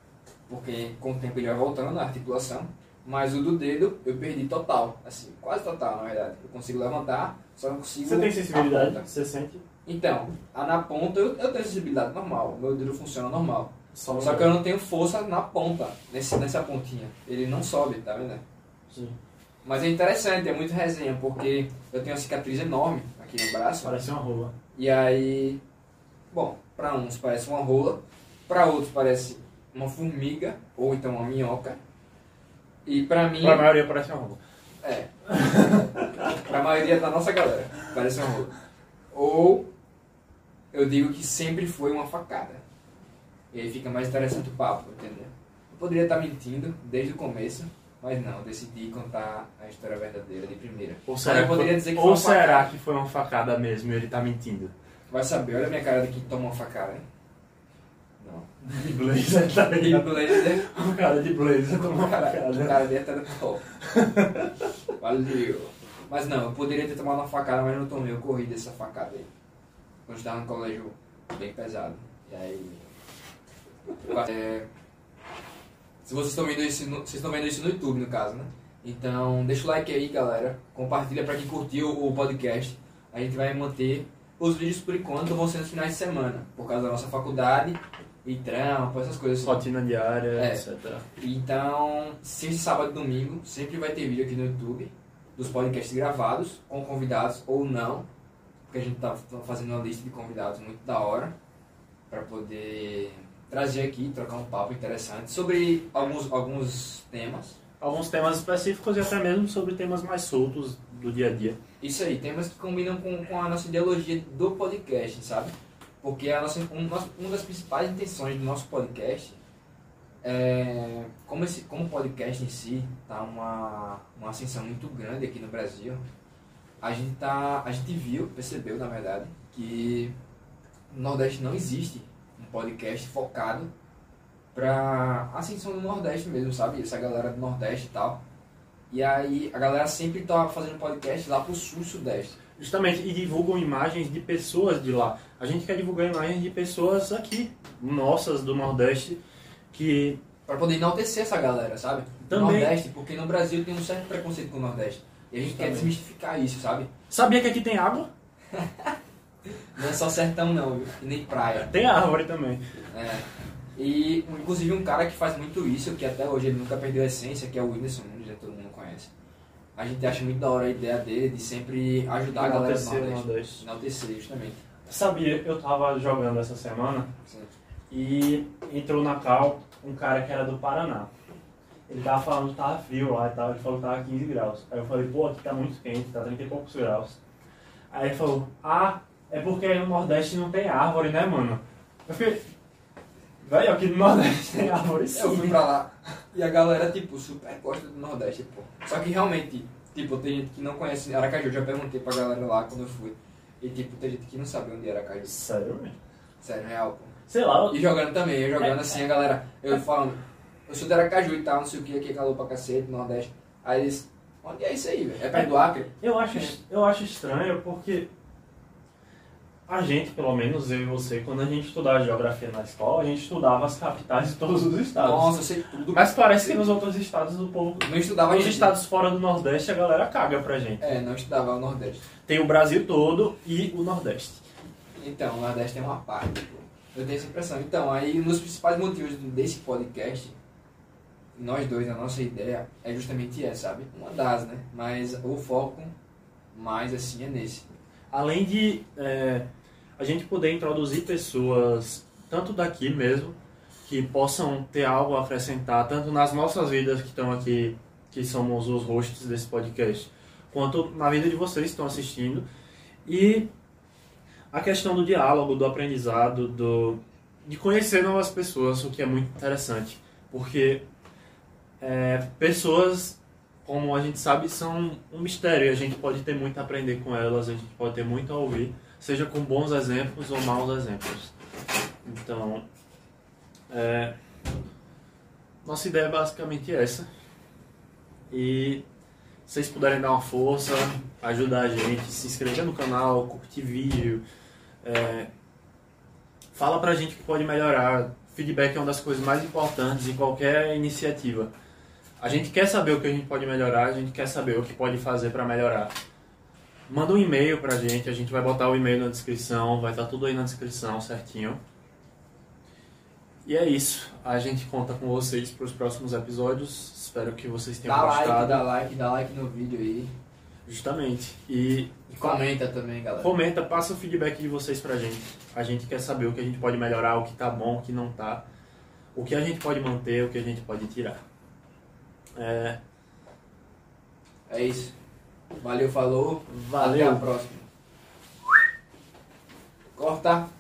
porque com o tempo ele vai voltando a articulação. Mas o do dedo eu perdi total, assim, quase total na verdade. Eu consigo levantar, só não consigo. Você tem sensibilidade? Você sente? Então, na ponta eu, eu tenho sensibilidade normal, meu dedo funciona normal. Só, Só que eu não tenho força na ponta, nesse, nessa pontinha. Ele não sobe, tá vendo? Sim. Mas é interessante, é muito resenha, porque eu tenho uma cicatriz enorme aqui no braço. Parece uma rola. E aí, bom, para uns parece uma rola, para outros parece uma formiga ou então uma minhoca. E para mim, Pra maioria parece uma rola. é. pra maioria da nossa galera, parece uma rola. Ou eu digo que sempre foi uma facada. E aí fica mais interessante o papo, entendeu? Eu poderia estar mentindo desde o começo, mas não, decidi contar a história verdadeira de primeira. Ou será, que foi, que ou foi uma será facada. que foi uma facada mesmo e ele tá mentindo? Vai saber, olha a minha cara de quem toma uma facada, hein? Não. De blazer, tá ligado? blazer, Um cara de blazer tomou uma cara, facada. o cara dele era top. Valeu. Mas não, eu poderia ter tomado uma facada, mas não tomei, eu corri dessa facada aí. Quando eu estava no colégio bem pesado. E aí. É, se vocês estão vendo isso no, vocês estão vendo isso no YouTube, no caso, né? Então, deixa o like aí, galera. Compartilha pra quem curtiu o podcast. A gente vai manter os vídeos por enquanto vão ser nos finais de semana, por causa da nossa faculdade e trampo, essas coisas. assim. Rotina diária, É. etc. Então, sexta, sábado e domingo, sempre vai ter vídeo aqui no YouTube dos podcasts gravados, com convidados ou não, porque a gente tá fazendo uma lista de convidados muito da hora, para poder trazer aqui, trocar um papo interessante sobre alguns, alguns temas. Alguns temas específicos e até mesmo sobre temas mais soltos do dia a dia. Isso aí, temas que combinam com, com a nossa ideologia do podcast, sabe? Porque a nossa, um, uma das principais intenções do nosso podcast é, como, esse, como o podcast em si tá uma, uma ascensão muito grande aqui no Brasil, a gente, tá, a gente viu, percebeu na verdade, que no Nordeste não existe podcast focado pra ascensão do Nordeste mesmo, sabe? Essa galera do Nordeste e tal. E aí a galera sempre tá fazendo podcast lá pro Sul e Sudeste. Justamente, e divulgam imagens de pessoas de lá. A gente quer divulgar imagens de pessoas aqui, nossas, do Nordeste, que Pra poder enaltecer essa galera, sabe? Também. Nordeste, porque no Brasil tem um certo preconceito com o Nordeste. E a gente quer Também. desmistificar isso, sabe? Sabia que aqui tem água? Não é só sertão não, viu? E nem praia. Tem árvore também. É. E inclusive um cara que faz muito isso, que até hoje ele nunca perdeu a essência, que é o Whindersson Nunes, né? todo mundo conhece. A gente acha muito da hora a ideia dele de sempre ajudar a galera do Nordeste. Nordeste. Enaltecer, justamente. Sabia, eu tava jogando essa semana Sim. e entrou na cal um cara que era do Paraná. Ele tava falando que tava frio lá e tal, ele falou que tava 15 graus. Aí eu falei, pô, aqui tá muito quente, tá 30 e poucos graus. Aí ele falou, ah, é porque no Nordeste não tem árvore, né, mano? Eu fiquei, velho, aqui no Nordeste tem árvore Eu fui sim. pra lá e a galera, tipo, super gosta do Nordeste, pô. Só que realmente, tipo, tem gente que não conhece Aracaju. Eu já perguntei pra galera lá quando eu fui. E, tipo, tem gente que não sabe onde é Aracaju. Sério, velho? Sério, real, pô. Sei lá, eu- E jogando também, eu jogando É. assim, a galera, eu falando, eu sou de Aracaju e tal, não sei o que, aqui é calor pra cacete, Nordeste. Aí eles, onde é isso aí, velho? É perto do Acre? Eu acho, eu acho estranho porque a gente, pelo menos eu e você, quando a gente estudava geografia na escola, a gente estudava as capitais de todos os estados. Nossa, eu sei tudo. Mas parece que nos outros estados o povo. Não estudava Nos estados fora do Nordeste a galera caga pra gente. É, não estudava o Nordeste. Tem o Brasil todo e o Nordeste. Então, o Nordeste é uma parte, pô. Eu tenho essa impressão. Então, aí um dos principais motivos desse podcast, nós dois, a nossa ideia é justamente essa, sabe? Uma das, né? Mas o foco mais assim é nesse. Além de é, a gente poder introduzir pessoas, tanto daqui mesmo, que possam ter algo a acrescentar, tanto nas nossas vidas que estão aqui, que somos os hosts desse podcast, quanto na vida de vocês que estão assistindo. E a questão do diálogo, do aprendizado, do, de conhecer novas pessoas, o que é muito interessante. Porque é, pessoas, como a gente sabe, são um mistério e a gente pode ter muito a aprender com elas, a gente pode ter muito a ouvir, seja com bons exemplos ou maus exemplos. Então, é, nossa ideia é basicamente essa. E se vocês puderem dar uma força, ajudar a gente, se inscrever no canal, curtir vídeo, é, fala pra gente que pode melhorar. Feedback é uma das coisas mais importantes em qualquer iniciativa. A gente quer saber o que a gente pode melhorar, a gente quer saber o que pode fazer para melhorar. Manda um e-mail pra gente, a gente vai botar o e-mail na descrição, vai estar tudo aí na descrição certinho. E é isso. A gente conta com vocês para os próximos episódios. Espero que vocês tenham Dá gostado. like, dá like, dá like no vídeo aí. Justamente. E E comenta também, galera. comenta, passa o feedback de vocês pra gente. A gente quer saber o que a gente pode melhorar, o que tá bom, o que não tá. O que a gente pode manter, o que a gente pode tirar. É, É isso. Valeu, falou. Valeu. Até a próxima. Corta.